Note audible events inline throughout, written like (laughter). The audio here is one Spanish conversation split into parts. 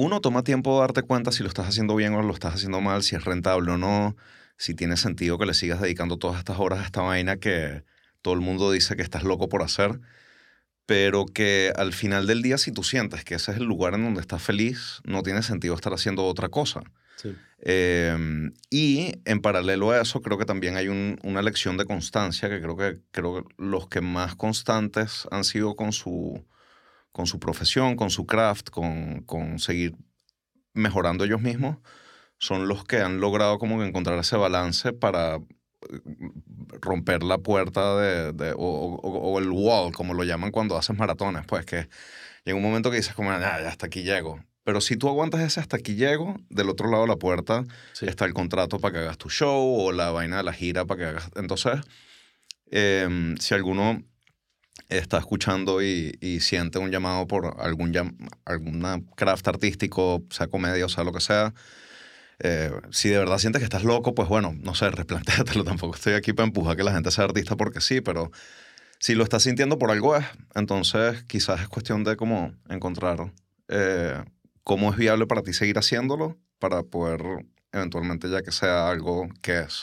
uno, toma tiempo de darte cuenta si lo estás haciendo bien o lo estás haciendo mal, si es rentable o no, si tiene sentido que le sigas dedicando todas estas horas a esta vaina que todo el mundo dice que estás loco por hacer, pero que al final del día, si tú sientes que ese es el lugar en donde estás feliz, no tiene sentido estar haciendo otra cosa. Em, y en paralelo a eso, creo que también hay una lección de constancia, que creo que, creo que los que más constantes han sido con su, con su profesión, con su craft, con, con seguir mejorando ellos mismos, son los que han logrado como encontrar ese balance para eh, romper la puerta de, o, el wall, como lo llaman cuando haces maratones, pues que llega un momento que dices como, ya, hasta aquí llego. Pero si tú aguantas ese hasta aquí llego, del otro lado de la puerta está el contrato para que hagas tu show o la vaina de la gira para que hagas... Entonces, em, si alguno está escuchando y, siente un llamado por algún alguna craft artístico, sea comedia o sea lo que sea, eh, si de verdad sientes que estás loco, pues bueno, no sé, (laughs) replantéatelo. Tampoco estoy aquí para empujar que la gente sea artista porque sí, pero si lo estás sintiendo por algo es, entonces quizás es cuestión de cómo encontrar eh, cómo es viable para ti seguir haciéndolo para poder eventualmente ya que sea algo que es.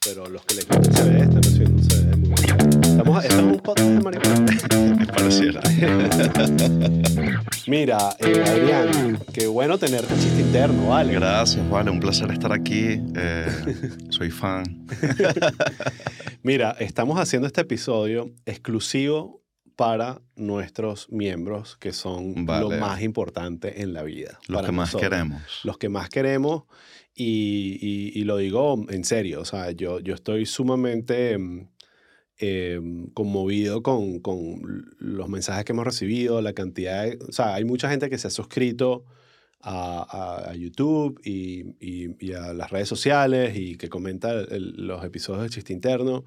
Pero los que les gusta CD están haciendo un CD muy bueno. Estamos, estamos en un podcast de marihuana. (laughs) Me pareciera. (laughs) Mira, eh, Adrián, qué bueno tenerte chiste interno, ¿vale? Gracias, vale. Un placer estar aquí. Eh, soy fan. (laughs) Mira, estamos haciendo este episodio exclusivo para nuestros miembros, que son lo más importante en la vida. Los que más queremos. Los que más queremos. Y, lo digo en serio, o sea, yo, yo estoy sumamente em, conmovido con, los mensajes que hemos recibido, la cantidad de, O sea, hay mucha gente que se ha suscrito a, YouTube y, a las redes sociales y que comenta los episodios de Chiste Interno.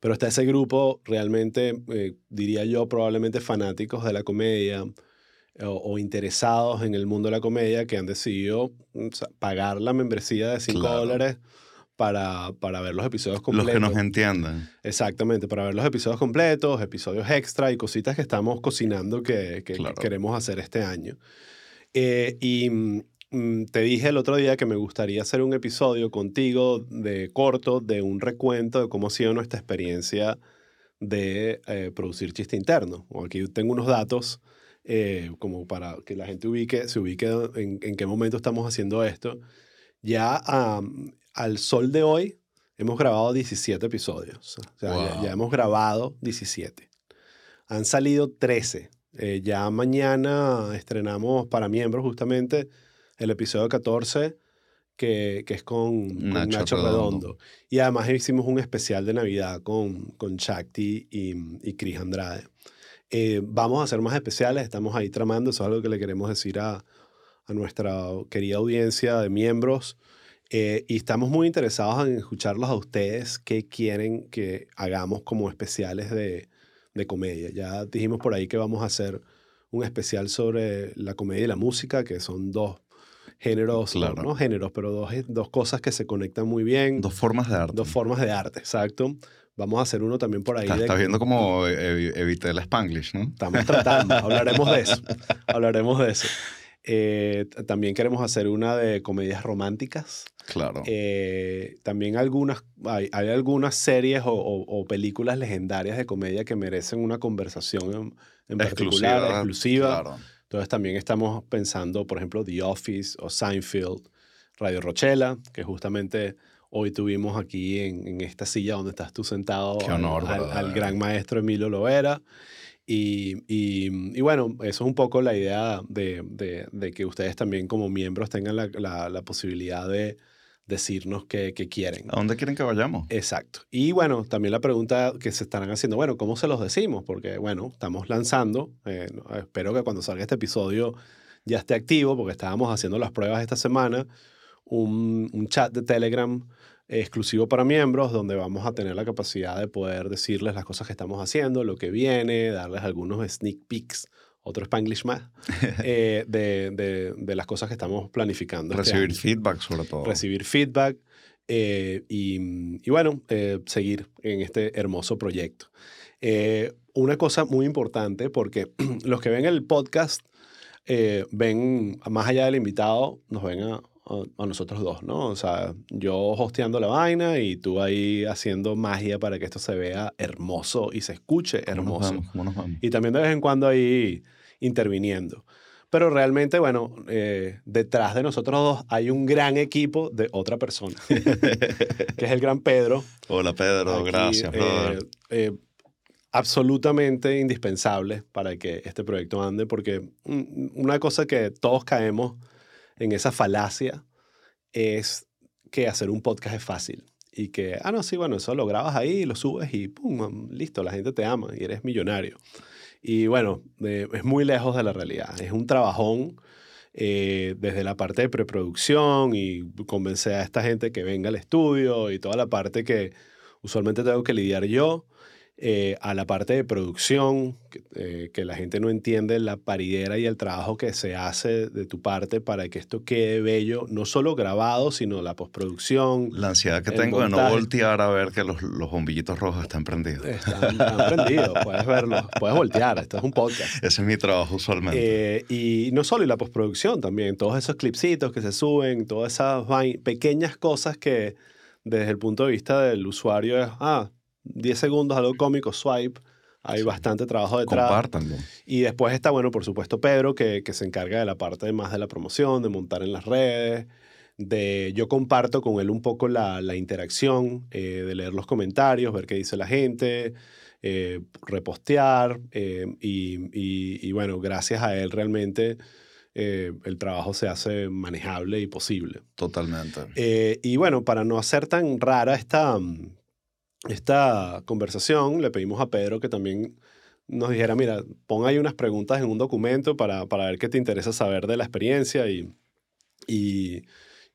Pero está ese grupo realmente, eh, diría yo, probablemente fanáticos de la comedia o, interesados en el mundo de la comedia que han decidido mm, pagar la membresía de 5 dólares para, para, ver los episodios completos. Los que nos entiendan. Exactamente, para ver los episodios completos, episodios extra y cositas que estamos cocinando que, que queremos hacer este año. Eh, y mm, te dije el otro día que me gustaría hacer un episodio contigo de corto, de un recuento de cómo ha sido nuestra experiencia de eh, producir chiste interno. Aquí tengo unos datos eh, como para que la gente ubique, se ubique en, en qué momento estamos haciendo esto. Ya al sol de hoy hemos grabado 17 episodios. O sea, ya, ya, hemos grabado 17. Han salido 13 eh, ya mañana estrenamos para miembros justamente el episodio 14 que, que es con Nacho, Redondo. Y además hicimos un especial de Navidad con, con Shakti y, y Chris Andrade. Eh, vamos a hacer más especiales, estamos ahí tramando, eso es algo que le queremos decir a, a nuestra querida audiencia de miembros. Eh, y estamos muy interesados en escucharlos a ustedes, qué quieren que hagamos como especiales de, de comedia. Ya dijimos por ahí que vamos a hacer un especial sobre la comedia y la música, que son dos géneros, no géneros, pero dos, dos cosas que se conectan muy bien. Dos formas de arte. Dos formas de arte, exacto. Vamos a hacer uno también por ahí. Estás, viendo como evité el spanglish, ¿no? Estamos tratando, hablaremos de eso. (laughs) Hablaremos de eso. Eh, también queremos hacer una de comedias románticas. Claro. Eh, también algunas, hay, hay algunas series o, o, películas legendarias de comedia que merecen una conversación en, particular, exclusiva. Entonces también estamos pensando, por ejemplo, The Office o Seinfeld, Radio Rochela, que justamente hoy tuvimos aquí en, en esta silla donde estás tú sentado al, al, gran maestro Emilio Lovera. Y, y, bueno, eso es un poco la idea de, de, de que ustedes también como miembros tengan la, la, la posibilidad de decirnos qué, qué, quieren. ¿A dónde quieren que vayamos? Exacto. Y bueno, también la pregunta que se estarán haciendo, bueno, ¿cómo se los decimos? Porque bueno, estamos lanzando, eh, espero que cuando salga este episodio ya esté activo, porque estábamos haciendo las pruebas esta semana, un, un chat de Telegram exclusivo para miembros, donde vamos a tener la capacidad de poder decirles las cosas que estamos haciendo, lo que viene, darles algunos sneak peeks, otro spanglish más, (laughs) eh, de, de, de, las cosas que estamos planificando. Este Recibir feedback sobre todo. Recibir feedback eh, y, y, bueno, eh, seguir en este hermoso proyecto. una cosa muy importante porque (clears throat) los que ven el podcast ven, más allá del invitado, nos ven a, a, nosotros dos, ¿no? O sea, yo hosteando la vaina y tú ahí haciendo magia para que esto se vea hermoso y se escuche hermoso. Y también de vez en cuando ahí interviniendo. Pero realmente, bueno, eh, detrás de nosotros dos hay un gran equipo de otra persona, (laughs) que es el gran Pedro. Hola Pedro, gracias. Eh, eh, absolutamente indispensable para que este proyecto ande, porque una cosa que todos caemos en esa falacia es que hacer un podcast es fácil. Y que, ah, no, sí, bueno, eso lo grabas ahí, lo subes y pum, listo, la gente te ama y eres millonario. Y bueno, es muy lejos de la realidad. Es un trabajón eh, desde la parte de preproducción y convencer a esta gente que venga al estudio y toda la parte que usualmente tengo que lidiar yo. Eh, a la parte de producción, eh, que, la gente no entiende la paridera y el trabajo que se hace de tu parte para que esto quede bello, no solo grabado, sino la postproducción. La ansiedad que tengo de no voltear a ver que los, los bombillitos rojos están prendidos. Están, prendidos, puedes verlos, puedes voltear, esto es un podcast. (laughs) Ese es mi trabajo usualmente. Eh, y no solo, y la postproducción también, todos esos clipsitos que se suben, todas esas pequeñas cosas que desde el punto de vista del usuario es, ah, 10 segundos, algo cómico, swipe. Hay bastante trabajo detrás. Compártanlo. Y después está, bueno, por supuesto, Pedro, que, que se encarga de la parte más de la promoción, de montar en las redes, de yo comparto con él un poco la, la interacción, eh, de leer los comentarios, ver qué dice la gente, eh, repostear, eh, y, y, y, bueno, gracias a él realmente el trabajo se hace manejable y posible. Totalmente. y bueno, para no hacer tan rara esta, esta conversación, le pedimos a Pedro que también nos dijera, mira, pon ahí unas preguntas en un documento para, para ver qué te interesa saber de la experiencia y, y,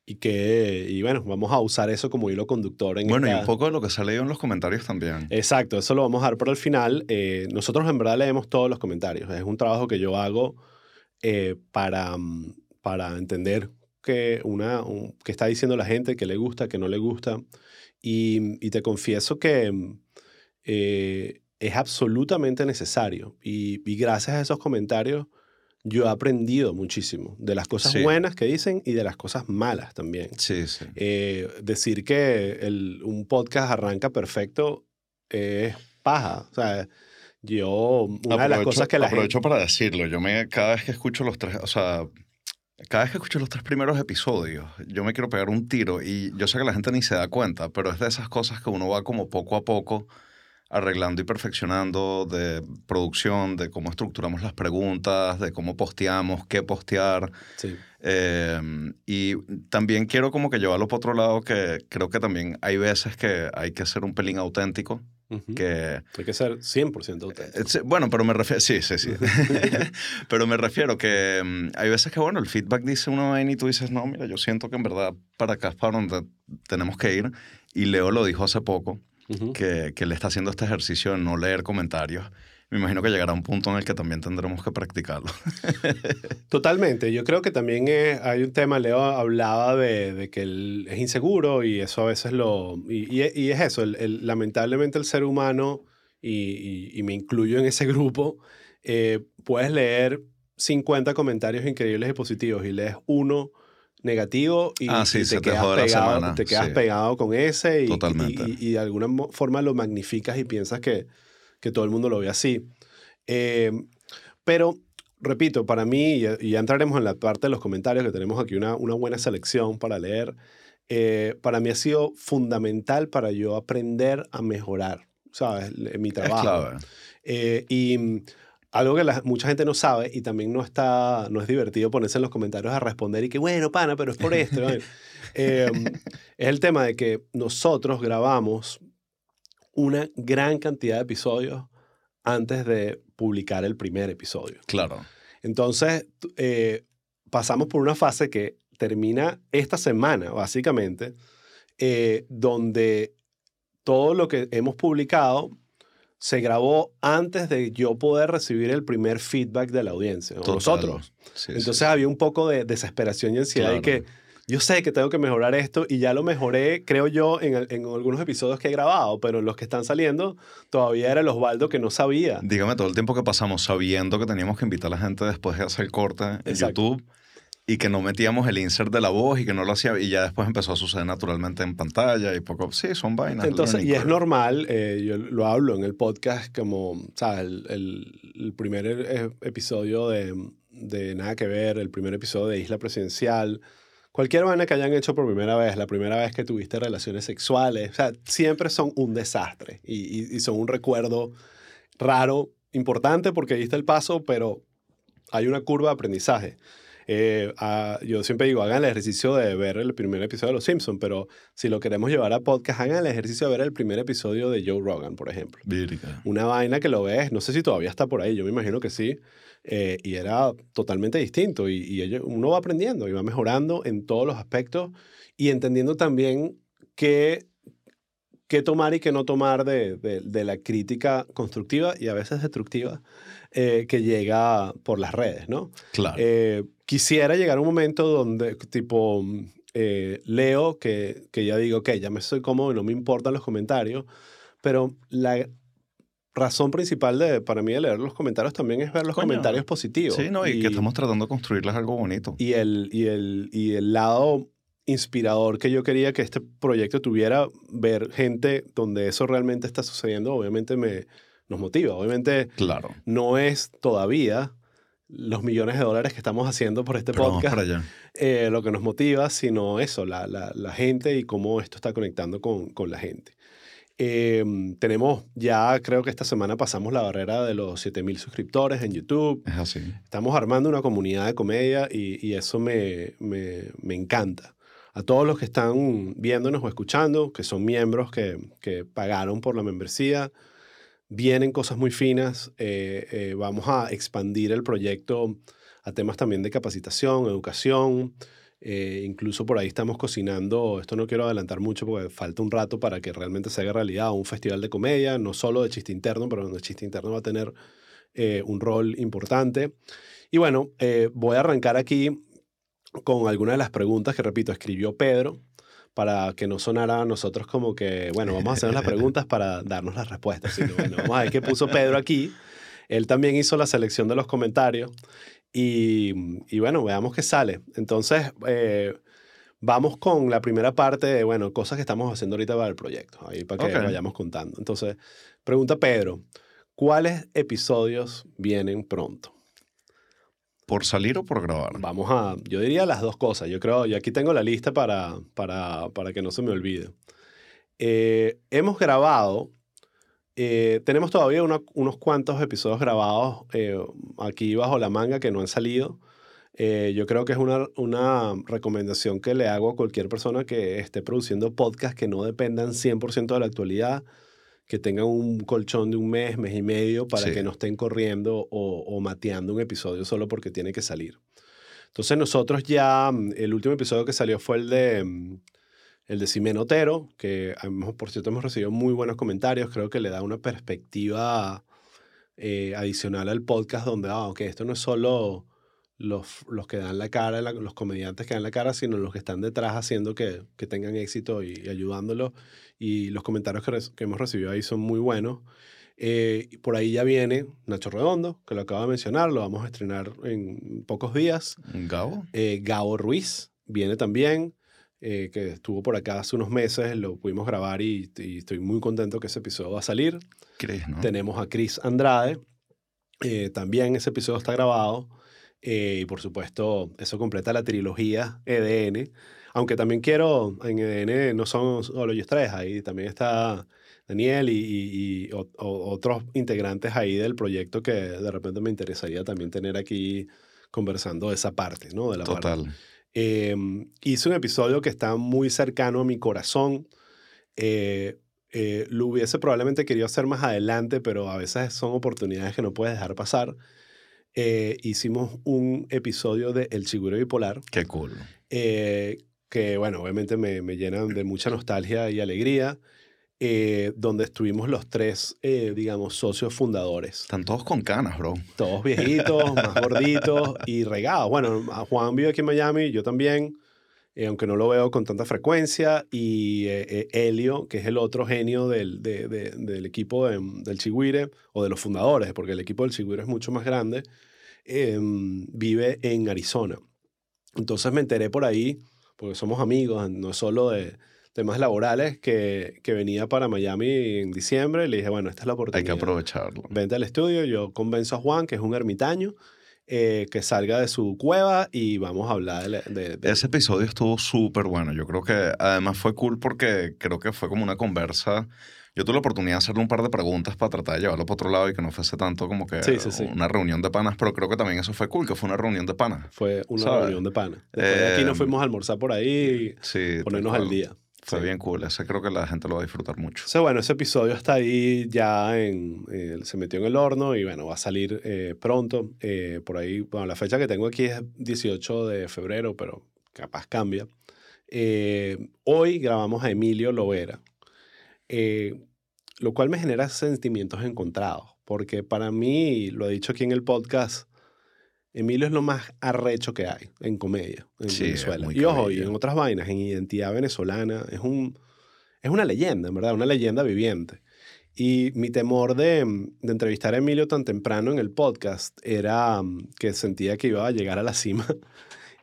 y que, y bueno, vamos a usar eso como hilo conductor. En bueno, y un poco de lo que sale en los comentarios también. Exacto, eso lo vamos a dar por el final. Eh, nosotros en verdad leemos todos los comentarios. Es un trabajo que yo hago eh, para, para entender qué una, qué está diciendo la gente, qué le gusta, qué no le gusta. Y, te confieso que mm, eh, es absolutamente necesario. Y, gracias a esos comentarios, yo he aprendido muchísimo de las cosas buenas que dicen y de las cosas malas también. Sí, sí. Eh, decir que el, un podcast arranca perfecto es paja. O sea, yo, una de las cosas que la aprovecho para decirlo. Yo me, cada vez que escucho los tres, o sea, cada vez que escucho los tres primeros episodios, yo me quiero pegar un tiro y yo sé que la gente ni se da cuenta, pero es de esas cosas que uno va como poco a poco arreglando y perfeccionando de producción, de cómo estructuramos las preguntas, de cómo posteamos, qué postear. Sí. Em, y también quiero como que llevarlo por otro lado, que creo que también hay veces que hay que ser un pelín auténtico que, Hay que ser 100% auténtico. Bueno, pero me refiero, sí, sí, sí. (laughs) pero me refiero que mm, hay veces que, bueno, el feedback dice uno vaina y tú dices, no, mira, yo siento que en verdad para acá es para donde tenemos que ir. Y Leo lo dijo hace poco, que, que le está haciendo este ejercicio de no leer comentarios me imagino que llegará un punto en el que también tendremos que practicarlo. (laughs) Totalmente. Yo creo que también hay un tema, Leo hablaba de, de que él es inseguro y eso a veces lo... Y, y, es eso, el, lamentablemente el ser humano, y, y, me incluyo en ese (laughs) grupo, eh, puedes leer 50 comentarios increíbles y positivos y lees uno negativo y, ah, te, quedas, pegado, te quedas pegado con ese y, Totalmente. y, de alguna forma lo magnificas y piensas que que todo el mundo lo ve así. Eh, pero, repito, para mí, y ya entraremos en la parte de los comentarios, que tenemos aquí una, una buena selección para leer, eh, para mí ha sido fundamental para yo aprender a mejorar, ¿sabes? Mi trabajo. Eh, y algo que mucha gente no sabe y también no, está, no es divertido ponerse en los comentarios a responder y que, bueno, pana, pero es por esto. (laughs) es el tema de que nosotros grabamos una gran cantidad de episodios antes de publicar el primer episodio. Claro. Entonces, eh, pasamos por una fase que termina esta semana, básicamente, eh, donde todo lo que hemos publicado se grabó antes de yo poder recibir el primer feedback de la audiencia, nosotros. Entonces había un poco de desesperación y ansiedad y que yo sé que tengo que mejorar esto y ya lo mejoré, creo yo, en, en algunos episodios que he grabado, pero los que están saliendo todavía era el Osvaldo que no sabía. Dígame todo el tiempo que pasamos sabiendo que teníamos que invitar a la gente después de hacer el corte en YouTube y que no metíamos el insert de la voz y que no lo hacía y ya después empezó a suceder naturalmente en pantalla y poco sí son vainas entonces y es normal eh, yo lo hablo en el podcast como sabes el, el, el primer e, episodio de, de nada que ver el primer episodio de Isla Presidencial cualquier vaina que hayan hecho por primera vez la primera vez que tuviste relaciones sexuales o sea siempre son un desastre y, y son un recuerdo raro importante porque diste el paso pero hay una curva de aprendizaje eh, yo siempre digo, hagan el ejercicio de ver el primer episodio de Los Simpsons, pero si lo queremos llevar a podcast, hagan el ejercicio de ver el primer episodio de Joe Rogan, por ejemplo. Una vaina que lo ves, no sé si todavía está por ahí, yo me imagino que sí, eh, y era totalmente distinto, y, y uno va aprendiendo y va mejorando en todos los aspectos y entendiendo también qué qué tomar y qué no tomar de, de, la crítica constructiva y a veces destructiva eh, que llega por las redes, ¿no? Claro. Eh, quisiera llegar a un momento donde, tipo, eh, leo que, que ya digo, ok, ya me estoy cómodo y no me importan los comentarios, pero la razón principal de, para mí de leer los comentarios también es ver los comentarios positivos. Sí, no, y, que estamos tratando de construirles algo bonito. Y el, y el, y el lado inspirador que yo quería que este proyecto tuviera, ver gente donde eso realmente está sucediendo, obviamente me, nos motiva. Obviamente claro. no es todavía los millones de dólares que estamos haciendo por este podcast eh, lo que nos motiva, sino eso, la, la, la, gente y cómo esto está conectando con, con la gente. Em, tenemos ya, creo que esta semana pasamos la barrera de los 7000 suscriptores en YouTube. Es así. Estamos armando una comunidad de comedia y, y eso me, me, me, encanta. A todos los que están viéndonos o escuchando, que son miembros que, que pagaron por la membresía, Vienen cosas muy finas. Eh, eh, vamos a expandir el proyecto a temas también de capacitación, educación. Eh, incluso por ahí estamos cocinando, esto no quiero adelantar mucho porque falta un rato para que realmente se haga realidad, un festival de comedia, no solo de chiste interno, pero donde el chiste interno va a tener un rol importante. Y bueno, voy a arrancar aquí con algunas de las preguntas que, repito, escribió Pedro para que no sonara a nosotros como que, bueno, vamos a hacer las preguntas (laughs) para darnos las respuestas, sino, bueno, vamos a ver qué puso Pedro aquí. Él también hizo la selección de los comentarios y, y bueno, veamos qué sale. Entonces, eh, vamos con la primera parte de, bueno, cosas que estamos haciendo ahorita para el proyecto, ahí para que vayamos contando. Entonces, pregunta Pedro, ¿cuáles episodios vienen pronto? ¿Por salir o por grabar? Vamos a, yo diría las dos cosas. Yo creo, y aquí tengo la lista para, para, para que no se me olvide. Eh, hemos grabado, eh, tenemos todavía unos cuantos episodios grabados eh, aquí bajo la manga que no han salido. yo creo que es una, una recomendación que le hago a cualquier persona que esté produciendo podcasts que no dependan 100% de la actualidad que tengan un colchón de un mes, mes y medio, para que no estén corriendo o, o, mateando un episodio solo porque tiene que salir. Entonces nosotros ya, mm, el último episodio que salió fue el de, mm, el de Simeno Otero, que por cierto hemos recibido muy buenos comentarios, creo que le da una perspectiva eh, adicional al podcast donde, ah, ok, esto no es solo los, los que dan la cara, los comediantes que dan la cara, sino los que están detrás haciendo que, que tengan éxito y, y ayudándolos. Y los comentarios que, que, hemos recibido ahí son muy buenos. Eh, por ahí ya viene Nacho Redondo, que lo acabo de mencionar, lo vamos a estrenar en pocos días. Gabo. Eh, Gabo Ruiz viene también, eh, que estuvo por acá hace unos meses, lo pudimos grabar y, y, estoy muy contento que ese episodio va a salir. ¿Crees, no? Tenemos a Chris Andrade, también ese episodio está grabado. Eh, y por supuesto, eso completa la trilogía EDN. Aunque también quiero, en EDN no son solo ellos tres, ahí también está Daniel y, y, otros integrantes ahí del proyecto que de repente me interesaría también tener aquí conversando esa parte, ¿no? De la Total. Eh, hice un episodio que está muy cercano a mi corazón. Eh, eh, lo hubiese probablemente querido hacer más adelante, pero a veces son oportunidades que no puedes dejar pasar. Eh, hicimos un episodio de El Chiguro Bipolar. Qué cool. Eh, que, bueno, obviamente me, me, llenan de mucha nostalgia y alegría. Eh, donde estuvimos los tres, eh, digamos, socios fundadores. Están todos con canas, bro. Todos viejitos, (laughs) más gorditos y regados. Bueno, Juan vive aquí en Miami, yo también. eh, aunque no lo veo con tanta frecuencia, y Helio, que es el otro genio del, del equipo del Chigüire, o de los fundadores, porque el equipo del Chigüire es mucho más grande, em, vive en Arizona. Entonces me enteré por ahí, porque somos amigos, no es solo de temas laborales, que, que venía para Miami en diciembre. Le dije, bueno, esta es la oportunidad. Hay que aprovecharlo. Vente al estudio, yo convenzo a Juan, que es un ermitaño, eh, que salga de su cueva y vamos a hablar de... Ese episodio estuvo súper bueno. Yo creo que además fue cool porque creo que fue como una conversa. Yo tuve la oportunidad de hacerle un par de preguntas para tratar de llevarlo para otro lado y que no fuese tanto como que una reunión de panas, pero creo que también eso fue cool, que fue una reunión de panas. Fue una reunión de panas. Después de aquí nos em, fuimos a almorzar por ahí y ponernos al día. Fue bien cool, ese creo que la gente lo va a disfrutar mucho. O bueno, ese episodio está ahí ya en, eh, se metió en el horno y bueno, va a salir eh, pronto. Eh, por ahí, bueno, la fecha que tengo aquí es 18 de febrero, pero capaz cambia. hoy grabamos a Emilio Lovera, lo cual me genera sentimientos encontrados, porque para mí, lo he dicho aquí en el podcast, Emilio es lo más arrecho que hay en comedia en Venezuela. Y ojo, y en otras vainas, en identidad venezolana, es, un, es una leyenda, en verdad, una leyenda viviente. Y mi temor de, de, entrevistar a Emilio tan temprano en el podcast era mm, que sentía que iba a llegar a la cima. (laughs)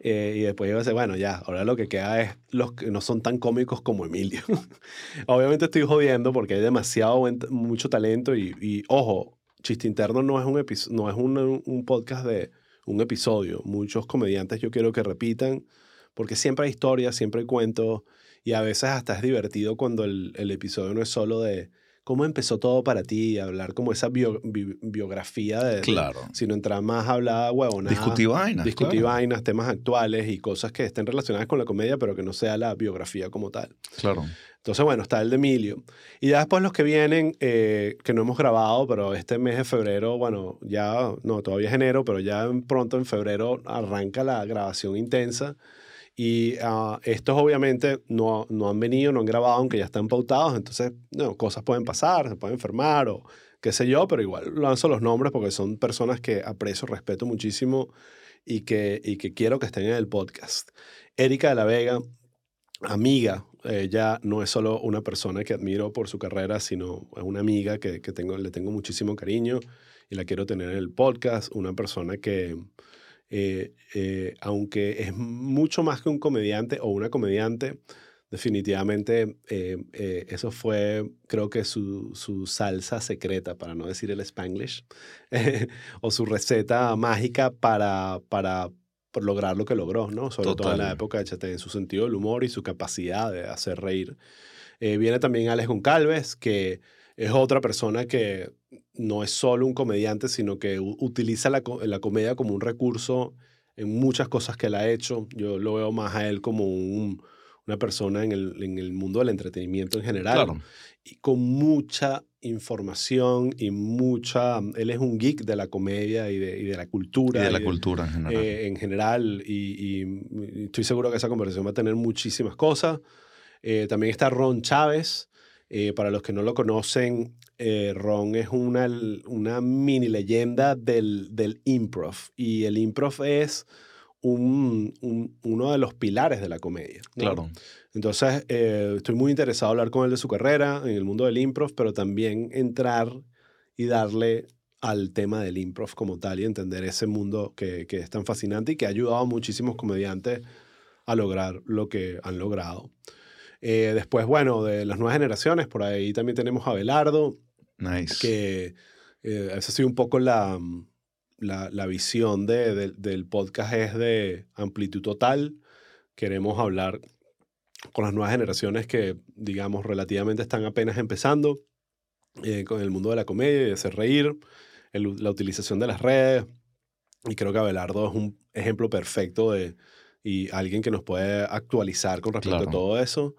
Eh, y después iba a decir, bueno, ya, ahora lo que queda es los que no son tan cómicos como Emilio. (laughs) Obviamente estoy jodiendo porque hay demasiado, mucho talento y, y ojo, Chiste Interno no es un, no es un, un podcast de un episodio. Muchos comediantes yo quiero que repitan, porque siempre hay historias, siempre hay cuentos, y a veces hasta es divertido cuando el, el episodio no es solo de cómo empezó todo para ti, hablar como esa biografía de, claro. sino entrar más a hablar huevona. Discutir vainas. Discutir vainas, temas actuales y cosas que estén relacionadas con la comedia, pero que no sea la biografía como tal. Claro. Entonces, bueno, está el de Emilio. Y ya después los que vienen, eh, que no hemos grabado, pero este mes de febrero, bueno, ya, no, todavía es enero, pero ya pronto en febrero arranca la grabación intensa. Y uh, estos obviamente no, no han venido, no han grabado, aunque ya están pautados. Entonces, no, cosas pueden pasar, se pueden enfermar o qué sé yo, pero igual lanzo los nombres porque son personas que aprecio, respeto muchísimo y que, y que quiero que estén en el podcast. Erika de la Vega, amiga ella no es solo una persona que admiro por su carrera, sino es una amiga que, que tengo, le tengo muchísimo cariño y la quiero tener en el podcast, una persona que, eh, eh, aunque es mucho más que un comediante o una comediante, definitivamente eh, eso fue, creo que su, su, salsa secreta, para no decir el spanglish, (laughs) o su receta mágica para, para por lograr lo que logró, ¿no? Sobre todo en la época de en su sentido del humor y su capacidad de hacer reír. Eh, viene también Alex Goncalves, que es otra persona que no es solo un comediante, sino que utiliza la, la, comedia como un recurso en muchas cosas que él ha hecho. Yo lo veo más a él como un, una persona en el, en el, mundo del entretenimiento en general. Claro. Y con mucha información y mucha... Él es un geek de la comedia y de, y de la cultura. Y de la cultura en general. Eh, en general y, y, estoy seguro que esa conversación va a tener muchísimas cosas. Eh, también está Ron Chávez. Eh, para los que no lo conocen, Ron es una, una mini leyenda del, del improv. Y el improv es un, un, uno de los pilares de la comedia. Claro. Entonces, eh, estoy muy interesado en hablar con él de su carrera en el mundo del improv, pero también entrar y darle al tema del improv como tal y entender ese mundo que, que es tan fascinante y que ha ayudado a muchísimos comediantes a lograr lo que han logrado. Eh, después, bueno, de las nuevas generaciones, por ahí también tenemos a Belardo, nice. que eh, esa ha sido un poco la, la, la visión de, del podcast es de amplitud total. Queremos hablar con las nuevas generaciones que, digamos, relativamente están apenas empezando eh, con el mundo de la comedia y de hacer reír, la utilización de las redes. Y creo que Abelardo es un ejemplo perfecto de y alguien que nos puede actualizar con respecto a todo eso.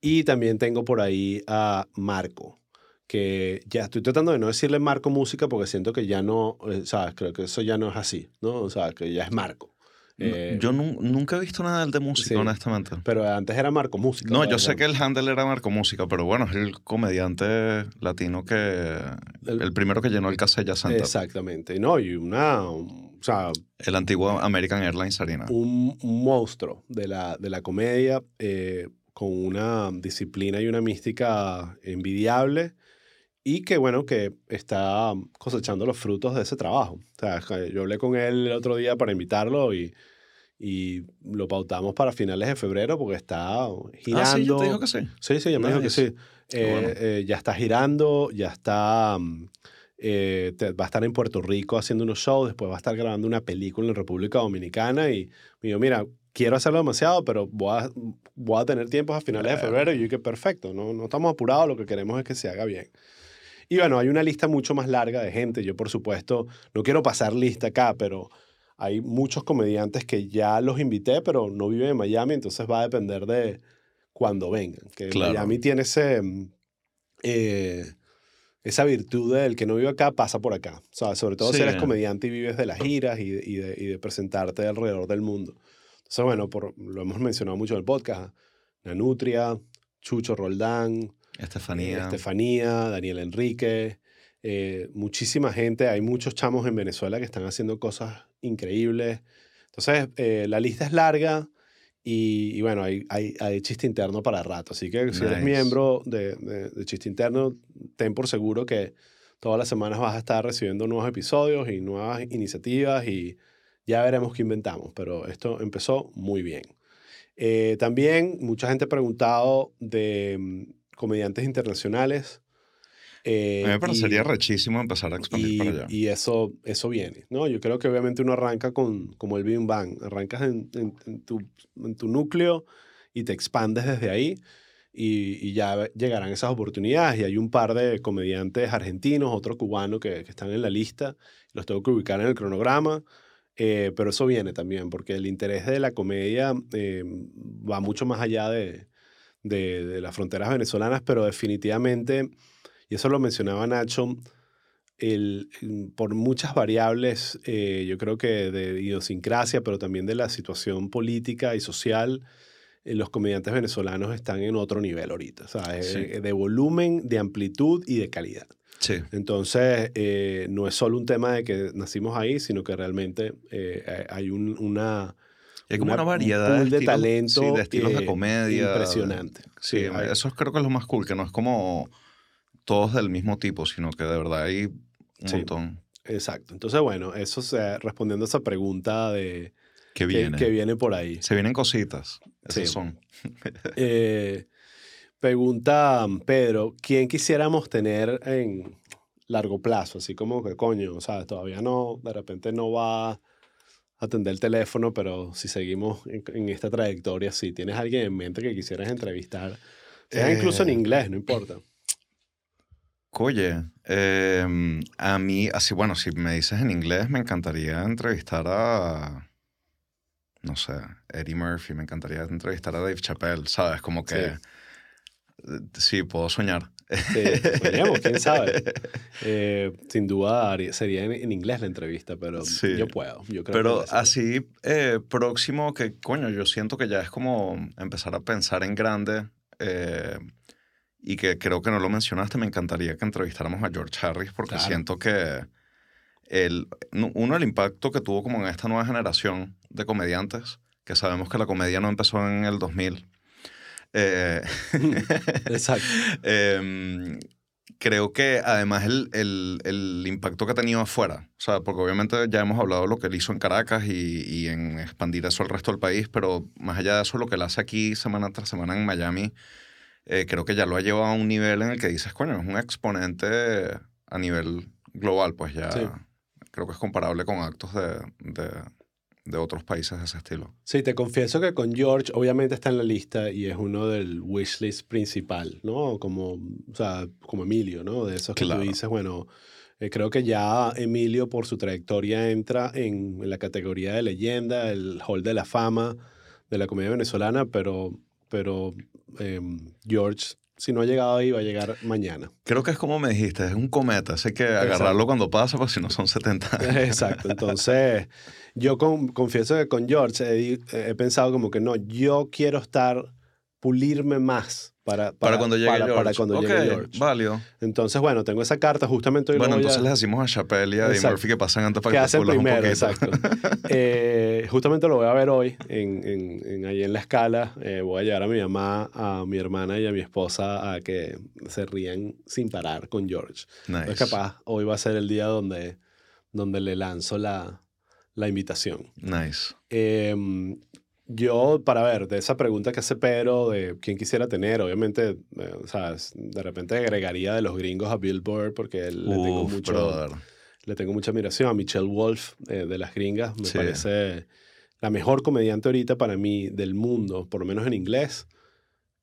Y también tengo por ahí a Marco, que ya estoy tratando de no decirle Marco Música porque siento que ya no, eh, ¿sabes? Creo que eso ya no es así, ¿no? O sea, que ya es Marco. Eh, yo nunca he visto nada de música, honestamente. Pero antes era Marco Música. No, yo sé que el handle era Marco Música, pero bueno, es el comediante latino que. El, primero que llenó el Casella Center. Exactamente. No, y una o sea, el antiguo American Airlines Arena. Un, monstruo de la, de la comedia, eh, con una disciplina y una mística envidiable y que bueno, que está cosechando los frutos de ese trabajo. O sea, yo hablé con él el otro día para invitarlo y, y lo pautamos para finales de febrero porque está girando. Ah, sí, te dijo que sí. Sí, sí, ya me dijo que sí. Eh, eh, ya está girando, ya está... Mm, eh, va a estar en Puerto Rico haciendo unos shows, después va a estar grabando una película en República Dominicana y me dijo, mira, quiero hacerlo demasiado, pero voy a, voy a tener tiempos a finales de febrero y yo dije, perfecto, no, no estamos apurados, lo que queremos es que se haga bien. Y bueno, hay una lista mucho más larga de gente. Yo, por supuesto, no quiero pasar lista acá, pero hay muchos comediantes que ya los invité, pero no viven en Miami, entonces va a depender de cuándo vengan. Que Miami tiene ese, eh, esa virtud del que no vive acá pasa por acá. O sea, sobre todo si eres comediante y vives de las giras y, de, y de, presentarte alrededor del mundo. Entonces, bueno, por, lo hemos mencionado mucho en el podcast. Nanutria, Chucho Roldán, Estefanía. Estefanía, Daniel Enrique, eh, muchísima gente. Hay muchos chamos en Venezuela que están haciendo cosas increíbles. Entonces, eh, la lista es larga y, bueno, hay, hay, hay, chiste interno para rato. Así que si eres miembro de, de, Chiste Interno, ten por seguro que todas las semanas vas a estar recibiendo nuevos episodios y nuevas iniciativas y ya veremos qué inventamos. Pero esto empezó muy bien. Eh, también mucha gente ha preguntado de comediantes internacionales. Eh, me parecería rechísimo empezar a expandir para allá. Y eso, eso viene, ¿no? Yo creo que obviamente uno arranca con, como el Big Bang, arrancas en, en, tu, en tu, núcleo y te expandes desde ahí y, y, ya llegarán esas oportunidades. Y hay un par de comediantes argentinos, otro cubano que, que están en la lista, los tengo que ubicar en el cronograma. Eh, pero eso viene también, porque el interés de la comedia eh, va mucho más allá de, de, las fronteras venezolanas, pero definitivamente, y eso lo mencionaba Nacho, el, por muchas variables, eh, yo creo que de idiosincrasia, pero también de la situación política y social, eh, los comediantes venezolanos están en otro nivel ahorita, eh, de volumen, de amplitud y de calidad. Sí. Entonces, no es solo un tema de que nacimos ahí, sino que realmente hay una hay como una, variedad de, talento. de estilos de comedia. Impresionante. Sí, eso creo que es lo más cool, que no es como todos del mismo tipo, sino que de verdad hay un montón. Exacto. Entonces, bueno, eso se, respondiendo a esa pregunta de... Que viene. Que, viene por ahí. Se vienen cositas. Esas son. (laughs) eh, pregunta Pedro, ¿quién quisiéramos tener en largo plazo? Así como que, coño, o sea, todavía no, de repente no va atender el teléfono, pero si seguimos en, esta trayectoria, si tienes alguien en mente que quisieras entrevistar, sea incluso en eh, inglés, no importa. Oye, em, a mí, así bueno, si me dices en inglés, me encantaría entrevistar a, no sé, Eddie Murphy, me encantaría entrevistar a Dave Chappelle, ¿sabes? Como que, sí, puedo soñar. Sí, quién sabe. (laughs) Eh, sin duda sería en, inglés la entrevista, pero yo puedo. Yo creo pero así eh, próximo que, coño, yo siento que ya es como empezar a pensar en grande eh, y que creo que no lo mencionaste, me encantaría que entrevistáramos a George Harris porque siento que el, uno, el impacto que tuvo como en esta nueva generación de comediantes, que sabemos que la comedia no empezó en el 2000, eh, (laughs) Exacto. (laughs) Em, creo que además el, el, el, impacto que ha tenido afuera, o sea, porque obviamente ya hemos hablado de lo que él hizo en Caracas y, y, en expandir eso al resto del país, pero más allá de eso, lo que él hace aquí semana tras semana en Miami, eh, creo que ya lo ha llevado a un nivel en el que dices, coño, es un exponente a nivel global, pues ya creo que es comparable con actos de, de, de otros países de ese estilo. Sí, te confieso que con George obviamente está en la lista y es uno del wishlist principal, ¿no? Como, o sea, como Emilio, ¿no? De esos que tú dices, bueno, eh, creo que ya Emilio por su trayectoria entra en, la categoría de leyenda, el hall de la fama de la comedia venezolana, pero, pero em, George si no ha llegado ahí, va a llegar mañana. Creo que es como me dijiste, es un cometa, así que agarrarlo cuando pasa, pues si no son 70 (laughs) años. Exacto, entonces yo confieso que con George he, pensado como que no, yo quiero estar, pulirme más para, para, cuando llegue para, George. para cuando llegue Ok, George. válido. Entonces, bueno, tengo esa carta justamente hoy Bueno, entonces les decimos a Chappelle y a Eddie. Murphy que pasen antes para que que, hacen un primero, exacto. (laughs) Eh, justamente lo voy a ver hoy en, en, en- ahí en la escala. Eh, voy a llevar a mi mamá, a mi hermana y a mi esposa a que se rían sin parar con George. Nice. Entonces, capaz, hoy va a ser el día donde, donde le lanzo la, la invitación. Nice. Eh, yo, para ver, de esa pregunta que hace Pedro, de quién quisiera tener, obviamente, eh, ¿sabes? De repente agregaría de los gringos a Billboard porque le tengo mucho brother. le tengo mucha admiración a Michelle Wolf eh, de las gringas. Me Sí. parece la mejor comediante ahorita para mí del mundo, por lo menos en inglés,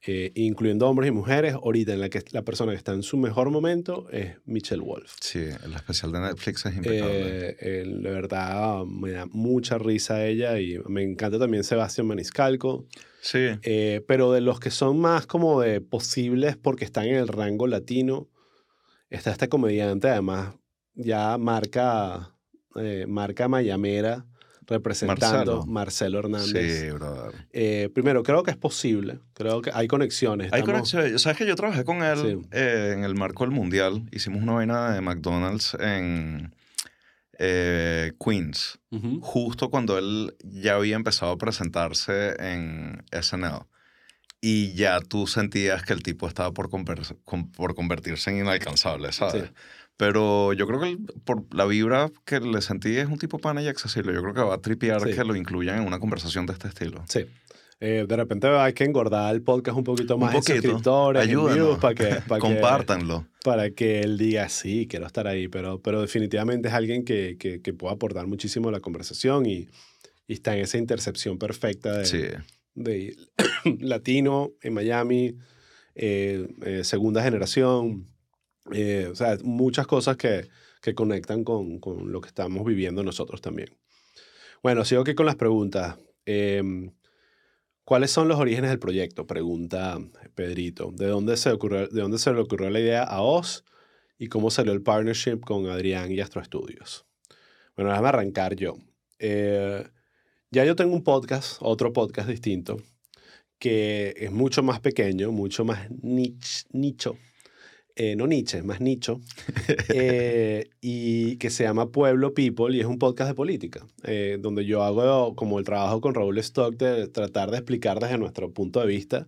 eh, incluyendo hombres y mujeres. Ahorita en la que la persona que está en su mejor momento es Michelle Wolf. Sí, el especial de Netflix es impecable. Eh, eh, de verdad me da mucha risa ella y me encanta también Sebastián Maniscalco. sí. Eh, pero de los que son más como de posibles porque están en el rango latino, está este comediante, además, ya marca, eh, marca mayamera, representando Marcelo. Marcelo, Hernández. Sí, brother. Eh, primero, creo que es posible, creo que hay conexiones. Hay estamos- conexiones. ¿Sabes que yo trabajé con él Sí. eh, en el marco del Mundial? Hicimos una vaina de McDonald's en eh, Queens, justo cuando él ya había empezado a presentarse en SNL. Y ya tú sentías que el tipo estaba por, por convertirse en inalcanzable, ¿sabes? Sí. Pero yo creo que él, por la vibra que le sentí es un tipo pana y accesible. Yo creo que va a tripear Sí. que lo incluyan en una conversación de este estilo. Sí. Eh, de repente hay que engordar el podcast un poquito más en poquito. suscriptores, en views, para que, para (laughs) que- Compártanlo. para que él diga, sí, quiero estar ahí, pero, pero definitivamente es alguien que, que, que puede aportar muchísimo a la conversación y, y está en esa intercepción perfecta de, Sí. de (coughs) latino en Miami, eh, eh, segunda generación, eh, o sea, muchas cosas que, que conectan con, con lo que estamos viviendo nosotros también. Bueno, sigo aquí con las preguntas. Em, ¿Cuáles son los orígenes del proyecto? Pregunta Pedrito. ¿De dónde se, ocurrió, de dónde se le ocurrió la idea a Oz y cómo salió el partnership con Adrián y Astro Studios? Bueno, déjame arrancar yo. Eh, ya yo tengo un podcast, otro podcast distinto, que es mucho más pequeño, mucho más nich- nicho. Eh, no niche, más nicho. (laughs) eh, y que se llama Pueblo People y es un podcast de política, eh, donde yo hago como el trabajo con Raúl Stock de tratar de explicar desde nuestro punto de vista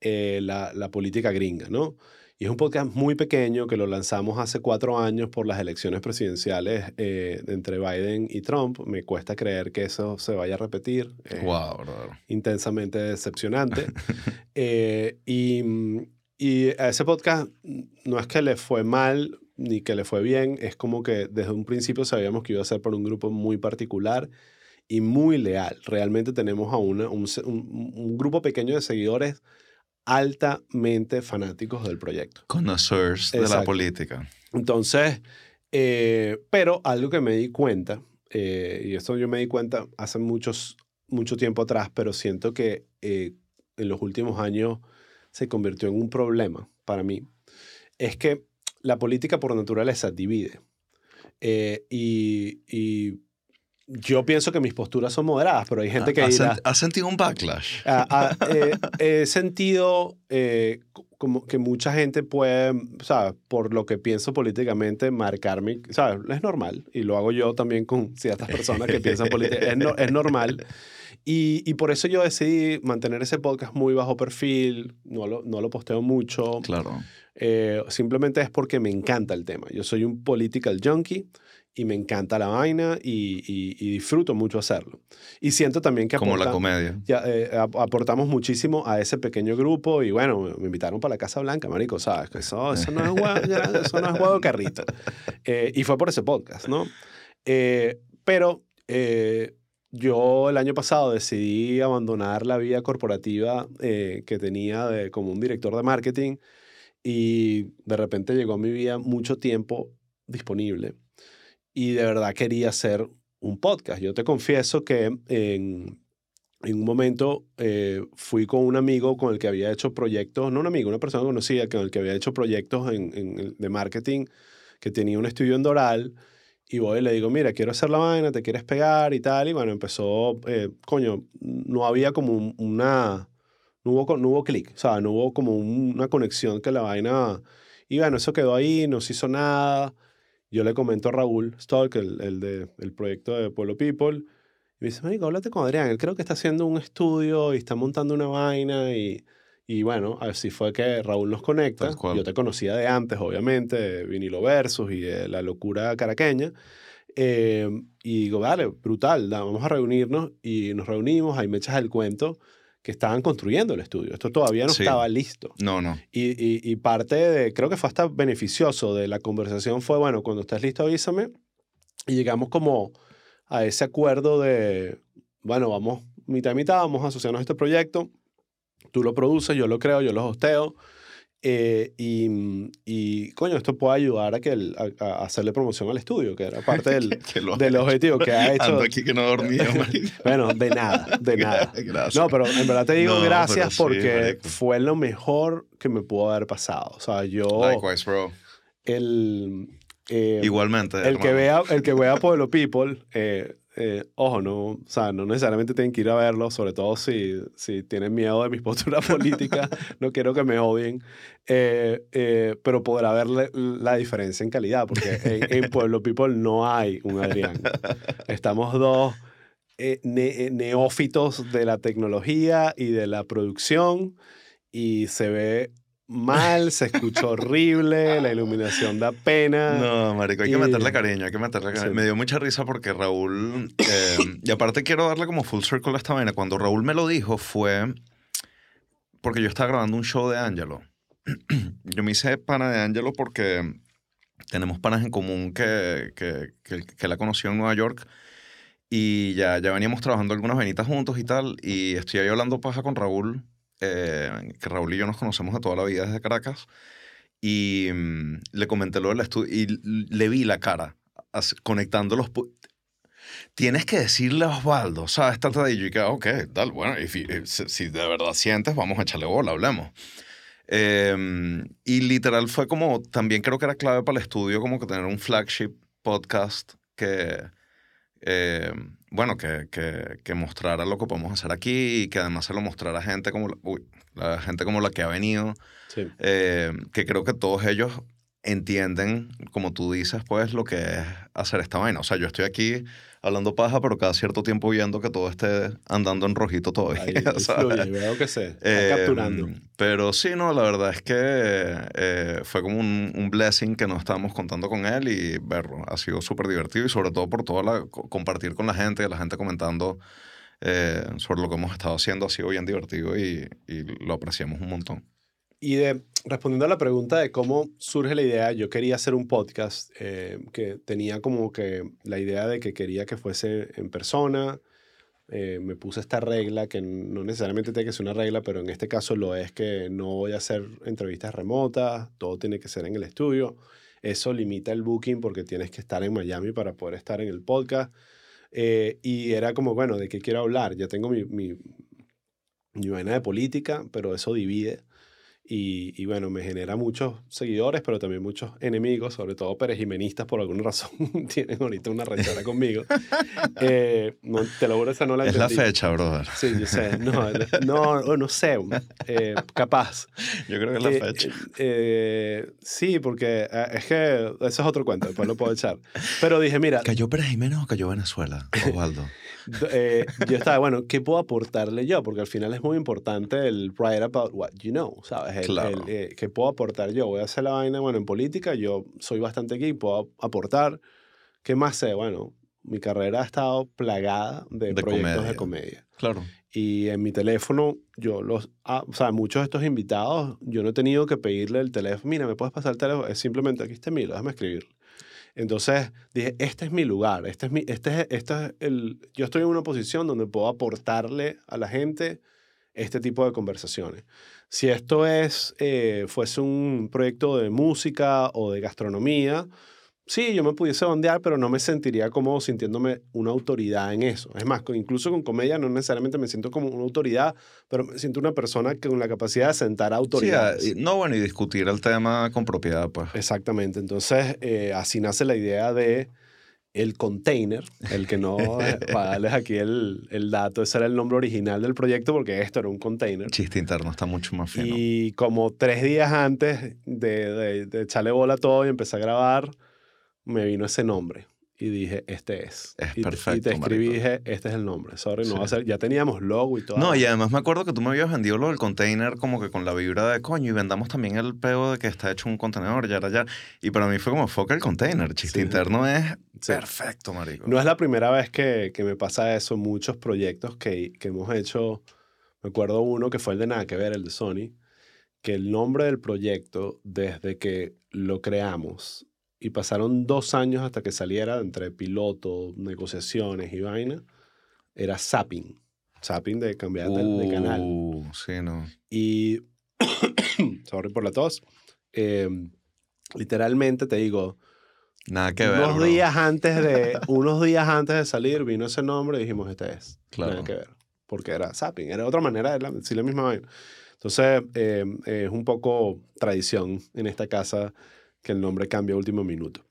la, la política gringa, ¿no? Y es un podcast muy pequeño que lo lanzamos hace cuatro años por las elecciones presidenciales eh, entre Biden y Trump. Me cuesta creer que eso se vaya a repetir. eh, Wow, brother. intensamente decepcionante. (laughs) Eh, y, mm, y a ese podcast no es que le fue mal ni que le fue bien, es como que desde un principio sabíamos que iba a ser por un grupo muy particular y muy leal. Realmente tenemos a una, un, un- un grupo pequeño de seguidores altamente fanáticos del proyecto. Connoisseurs de la política. Entonces, eh, pero algo que me di cuenta, eh, y esto yo me di cuenta hace muchos, mucho tiempo atrás, pero siento que eh, en los últimos años se convirtió en un problema para mí, es que la política por naturaleza divide. Eh, y, y yo pienso que mis posturas son moderadas, pero hay gente que ¿Has, dirá... has sentido un backlash? Ah, ah, eh, he sentido eh, como que mucha gente puede, ¿sabes? Por lo que pienso políticamente, marcarme, ¿sabes? Es normal. Y lo hago yo también con ciertas personas que piensan política. Es, no- es normal. (laughs) Y, y por eso yo decidí mantener ese podcast muy bajo perfil, no lo, no lo posteo mucho. Claro. Eh, simplemente es porque me encanta el tema. Yo soy un political junkie y me encanta la vaina y, y- y disfruto mucho hacerlo. Y siento también que Como la comedia. ya, eh, ap- aportamos muchísimo a ese pequeño grupo y bueno, me invitaron para la Casa Blanca, marico, ¿sabes? Eso, eso no es (laughs) ya, eso no es de carrito. Eh, y fue por ese podcast, ¿no? Eh, pero eh, yo el año pasado decidí abandonar la vida corporativa eh, que tenía como un director de marketing y de repente llegó a mi vida mucho tiempo disponible y de verdad quería hacer un podcast. Yo te confieso que en, en un momento eh, fui con un amigo con el que había hecho proyectos, no un amigo, una persona conocida con el que había hecho proyectos en, en de marketing, que tenía un estudio en Doral, y voy y le digo, mira, quiero hacer la vaina, te quieres pegar y tal, y bueno, empezó, eh, coño, no había como un- una, no hubo, no hubo clic, o sea, no hubo como una conexión que la vaina... Y bueno, eso quedó ahí, no se hizo nada. Yo le comento a Raúl Stolk, el, el, de, el proyecto de Pueblo People, y me dice, marico, háblate con Adrián, él creo que está haciendo un estudio y está montando una vaina y... Y bueno, así fue que Raúl nos conecta. Yo te conocía de antes, obviamente, de Vinilo Versus y de la locura caraqueña. Eh, y digo, vale, brutal, vamos a reunirnos. Y nos reunimos, ahí me echas el cuento que estaban construyendo el estudio. Esto todavía no estaba listo. No, no. Y, y, y, parte de, creo que fue hasta beneficioso de la conversación fue, bueno, cuando estés listo avísame. Y llegamos como a ese acuerdo de, bueno, vamos mitad y mitad, vamos a asociarnos a este proyecto. Tú lo produces, yo lo creo, yo lo hosteo. Eh, y, y, coño, esto puede ayudar a, que el, a, hacerle promoción al estudio, que era parte (laughs) del, del objetivo que ha hecho. Ando aquí que no dormía, (laughs) bueno, de nada, de (laughs) nada. Gracias. No, pero en verdad te digo gracias porque fue lo mejor que me pudo haber pasado. O sea, yo. Likewise, bro. El. Eh, Igualmente. El que, vea, el que vea Pueblo People, eh, eh, ojo, no, o sea, no necesariamente tienen que ir a verlo, sobre todo si, si tienen miedo de mis (laughs) posturas políticas, no quiero que me odien, eh, eh, pero podrá ver la diferencia en calidad, porque en, Pueblo People no hay un Adrián. Estamos dos neófitos de la tecnología y de la producción y se ve mal, (laughs) se escuchó horrible, la iluminación da pena. No, marico, hay que meterle cariño, hay que meterle cariño. Me dio mucha risa porque Raúl, eh, y aparte quiero darle como full circle a esta vaina, cuando Raúl me lo dijo fue porque yo estaba grabando un show de Angelo. (clears throat) yo me hice pana de Angelo porque tenemos panas en común que, que, que, que la conoció en Nueva York y ya, ya veníamos trabajando algunas venitas juntos y tal, y estoy ahí hablando paja con Raúl eh, que Raúl y yo nos conocemos de toda la vida desde Caracas, y mm, le comenté lo del estudio y le vi la cara conectando los... Tienes que decirle a Osvaldo, ¿sabes? Trata de y que, ok, tal, bueno, si, de verdad sientes, vamos a echarle bola, hablemos. Em, y literal fue como, también creo que era clave para el estudio, como que tener un flagship podcast que, eh, bueno, que, que, que, mostrara lo que podemos hacer aquí y que además se lo mostrara a gente como, la gente como la que ha venido. Eh, que creo que todos ellos entienden, como tú dices, pues lo que es hacer esta vaina. O sea, yo estoy aquí hablando paja, pero cada cierto tiempo viendo que todo esté andando en rojito todavía. Ahí, (laughs) veo que está eh, capturando. Pero sí, no, la verdad es que eh, fue como un, un, blessing que nos estábamos contando con él y verlo. Ha sido súper divertido y sobre todo por todo la, compartir con la gente, la gente comentando eh, sobre lo que hemos estado haciendo ha sido bien divertido y, y lo apreciamos un montón. Y de, respondiendo a la pregunta de cómo surge la idea, yo quería hacer un podcast eh, que tenía como que la idea de que quería que fuese en persona. Eh, me puse esta regla que no necesariamente tiene que ser una regla, pero en este caso lo es que no voy a hacer entrevistas remotas, todo tiene que ser en el estudio. Eso limita el booking porque tienes que estar en Miami para poder estar en el podcast. Eh, y era como, bueno, ¿de qué quiero hablar? Ya tengo mi, mi, mi vaina de política, pero eso divide. Y, bueno, me genera muchos seguidores, pero también muchos enemigos, sobre todo perejimenistas por alguna (laughs) razón. Tienen ahorita una rechera conmigo. (laughs) Eh, te lo juro, esa no la entendí. Es la fecha, brother. Sí, yo sé. No, no, no sé. Eh, capaz. Yo creo que es la eh, fecha. sí, porque es que eso es otro cuento, después lo puedo echar. Pero dije, mira... ¿Cayó Perejiménez o cayó Venezuela, (laughs) Osvaldo? Eh, yo estaba, bueno, ¿qué puedo aportarle yo? Porque al final es muy importante el write about what you know, ¿sabes? claro. Eh, ¿Qué puedo aportar yo? Voy a hacer la vaina, bueno, en política yo soy bastante aquí, puedo aportar. ¿Qué más sé? Bueno, mi carrera ha estado plagada de, proyectos de comedia. Claro. Y en mi teléfono, yo los, ah, o sea, muchos de estos invitados, yo no he tenido que pedirle el teléfono, mira, ¿me puedes pasar el teléfono? Es simplemente, aquí está mío, déjame escribirlo. Entonces dije, este es mi lugar, este es mi, este es, este es el, yo estoy en una posición donde puedo aportarle a la gente este tipo de conversaciones. Si esto es, eh, fuese un proyecto de música o de gastronomía, sí, yo me pudiese bandear, pero no me sentiría como sintiéndome una autoridad en eso. Es más, incluso con comedia no necesariamente me siento como una autoridad, pero me siento una persona con la capacidad de sentar autoridades. Sí, no, bueno, y discutir el tema con propiedad, pues. Exactamente. Entonces, eh, así nace la idea de el container, el que no, (laughs) para darles aquí el, el, dato, ese era el nombre original del proyecto porque esto era un container. Chiste interno, está mucho más fino. Y como tres días antes de, de, de echarle bola a todo y empecé a grabar, me vino ese nombre y dije, este es. Es y perfecto. Y te escribí y dije, este es el nombre. Sorry, no va a ser. Ya teníamos logo y todo. No, y además me acuerdo que tú me habías vendido lo del container como que con la vibra de coño y vendamos también el peo de que está hecho un contenedor, ya, ya. Y para mí fue como foca el container. Chiste interno es perfecto, marico. No es la primera vez que, que me pasa eso. Muchos proyectos que, que hemos hecho. Me acuerdo uno que fue el de Nada que ver, el de Sony, que el nombre del proyecto, desde que lo creamos y pasaron dos años hasta que saliera entre piloto, negociaciones y vaina, era Zapping. Zapping de cambiar de, de, canal. Uh, sí, no. Y, (coughs) sorry por la tos, eh, literalmente te digo, Nada que ver. unos bro. días antes de unos días antes de salir vino ese nombre y dijimos este es Claro. nada que ver porque era zapping era otra manera de decir la misma vaina entonces eh, es un poco tradición en esta casa que el nombre cambia a último minuto.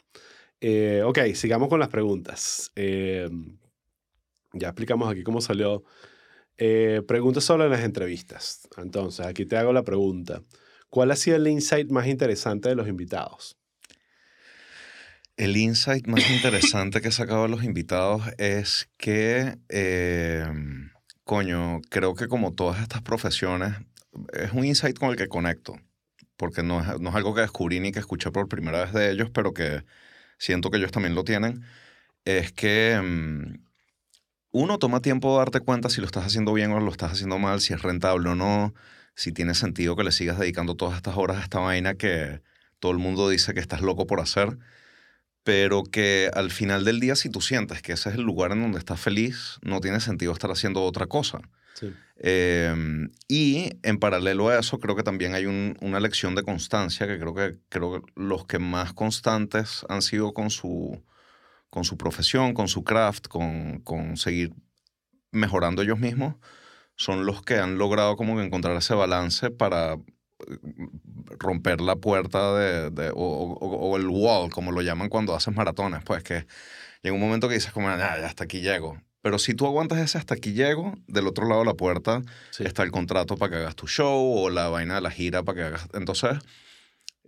Eh, ok sigamos con las preguntas. Eh, ya explicamos aquí cómo salió. Eh, preguntas sobre las entrevistas. Entonces aquí te hago la pregunta. ¿cuál ha sido el insight más interesante de los invitados? El insight más interesante que he sacado de los invitados es que, eh, coño, creo que como todas estas profesiones, es un insight con el que conecto, porque no es, no es algo que descubrí ni que escuché por primera vez de ellos, pero que siento que ellos también lo tienen, es que mm, uno toma tiempo de darte cuenta si lo estás haciendo bien o lo estás haciendo mal, si es rentable o no, si tiene sentido que le sigas dedicando todas estas horas a esta vaina que todo el mundo dice que estás loco por hacer pero que al final del día, si tú sientes que ese es el lugar en donde estás feliz, no tiene sentido estar haciendo otra cosa. Sí. Eh, y en paralelo a eso, creo que también hay un- una lección de constancia, que creo que, creo que los que más constantes han sido con su, con su profesión, con su craft, con, con seguir mejorando ellos mismos, son los que han logrado como que encontrar ese balance para eh, romper la puerta de, de- o, o- o el wall, como lo llaman cuando haces maratones, pues que llega un momento que dices como, "Ah, ya, hasta aquí llego. Pero si tú aguantas ese hasta aquí llego, del otro lado de la puerta Sí. está el contrato para que hagas tu show o la vaina de la gira para que hagas... Entonces,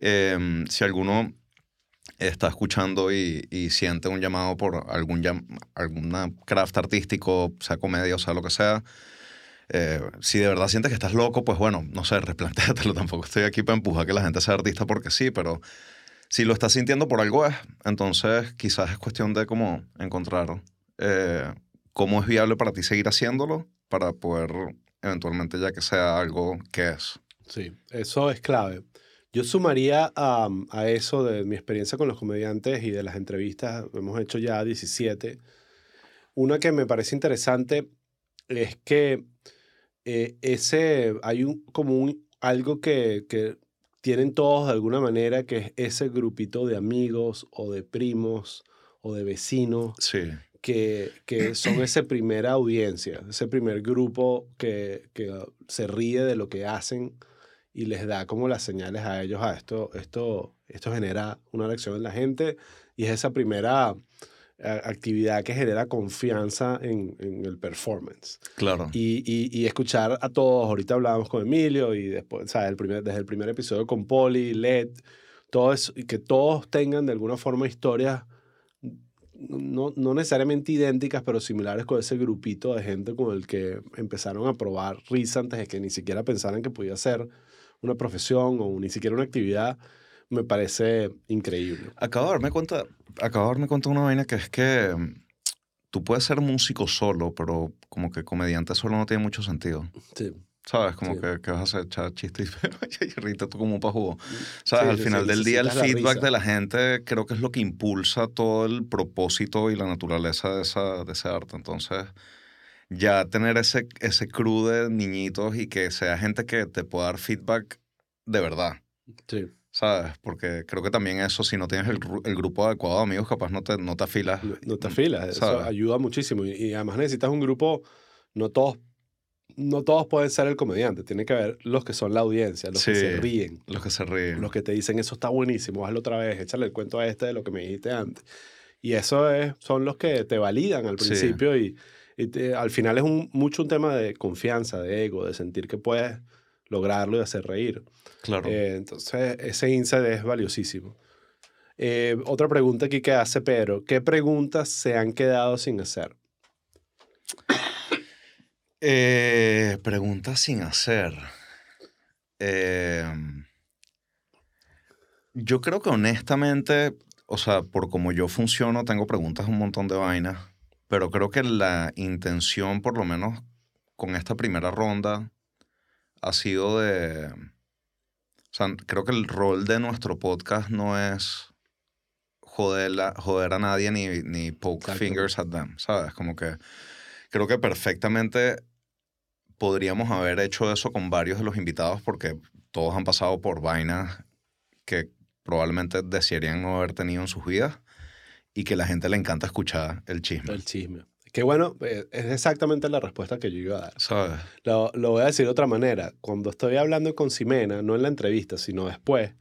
em, si alguno está escuchando y, y siente un llamado por algún llam- alguna craft artístico, sea comedia o sea lo que sea, eh, si de verdad sientes que estás loco, pues bueno, no sé, replantéatelo. (laughs) Tampoco estoy aquí para empujar que la gente sea artista porque sí, pero si lo estás sintiendo por algo es, entonces quizás es cuestión de cómo encontrar eh, cómo es viable para ti seguir haciéndolo para poder eventualmente ya que sea algo que es. Sí, eso es clave. Yo sumaría a, a eso de mi experiencia con los comediantes y de las entrevistas, hemos hecho ya 17. Una que me parece interesante es que eh, ese, hay un, como un, algo que, que tienen todos de alguna manera, que es ese grupito de amigos o de primos o de vecinos Sí, que, que son (clears throat) esa primera audiencia, ese primer grupo que, que se ríe de lo que hacen y les da como las señales a ellos, a esto, esto, esto genera una reacción en la gente y es esa primera actividad que genera confianza en, en el performance. claro. Y, y, y escuchar a todos, ahorita hablábamos con Emilio y después, o sea, el primer, desde el primer episodio con Poli, Led, todo eso, y que todos tengan de alguna forma historias no, no necesariamente idénticas, pero similares con ese grupito de gente con el que empezaron a probar risa antes de que ni siquiera pensaran que podía ser una profesión o ni siquiera una actividad, me parece increíble. Acabo de darme cuenta, acabo de darme cuenta de una vaina que es que mm, tú puedes ser músico solo, pero como que comediante solo no tiene mucho sentido. Sí. ¿Sabes? Como Sí. que, que vas a echar chistes y (laughs) rita tú como un pajugo. ¿Sabes? Sí, Al final sí, del día el feedback risa. de la gente creo que es lo que impulsa todo el propósito y la naturaleza de, esa, de ese arte. Entonces, ya tener ese, ese crew de niñitos y que sea gente que te pueda dar feedback de verdad. Sí. ¿Sabes? Porque creo que también eso, si no tienes el, el grupo adecuado de amigos, capaz no te, no te afilas. No, no te afilas, eso ¿sabes? ayuda muchísimo. Y, y además necesitas un grupo, no todos, no todos pueden ser el comediante, tiene que haber los que son la audiencia, los que se ríen, Los que se ríen. los que te dicen eso está buenísimo, hazlo otra vez, échale el cuento a este de lo que me dijiste antes. Y eso es, son los que te validan al principio y, al final es un, mucho un tema de confianza, de ego, de sentir que puedes lograrlo y hacer reír. Claro. Eh, entonces, ese insight es valiosísimo. Eh, otra pregunta aquí que hace Pedro. ¿Qué preguntas se han quedado sin hacer? Eh, preguntas sin hacer. Em, yo creo que honestamente, o sea, por como yo funciono, tengo preguntas un montón de vainas, pero creo que la intención, por lo menos con esta primera ronda, ha sido de... O sea, creo que el rol de nuestro podcast no es joder, joder a nadie ni, ni poke fingers at them, ¿sabes? Como que creo que perfectamente podríamos haber hecho eso con varios de los invitados porque todos han pasado por vainas que probablemente desearían no haber tenido en sus vidas y que la gente le encanta escuchar el chisme. El chisme. Qué bueno, eh, es exactamente la respuesta que yo iba a dar. ¿Sabes? Lo, lo, voy a decir de otra manera. Cuando estoy hablando con Ximena, no en la entrevista, sino después,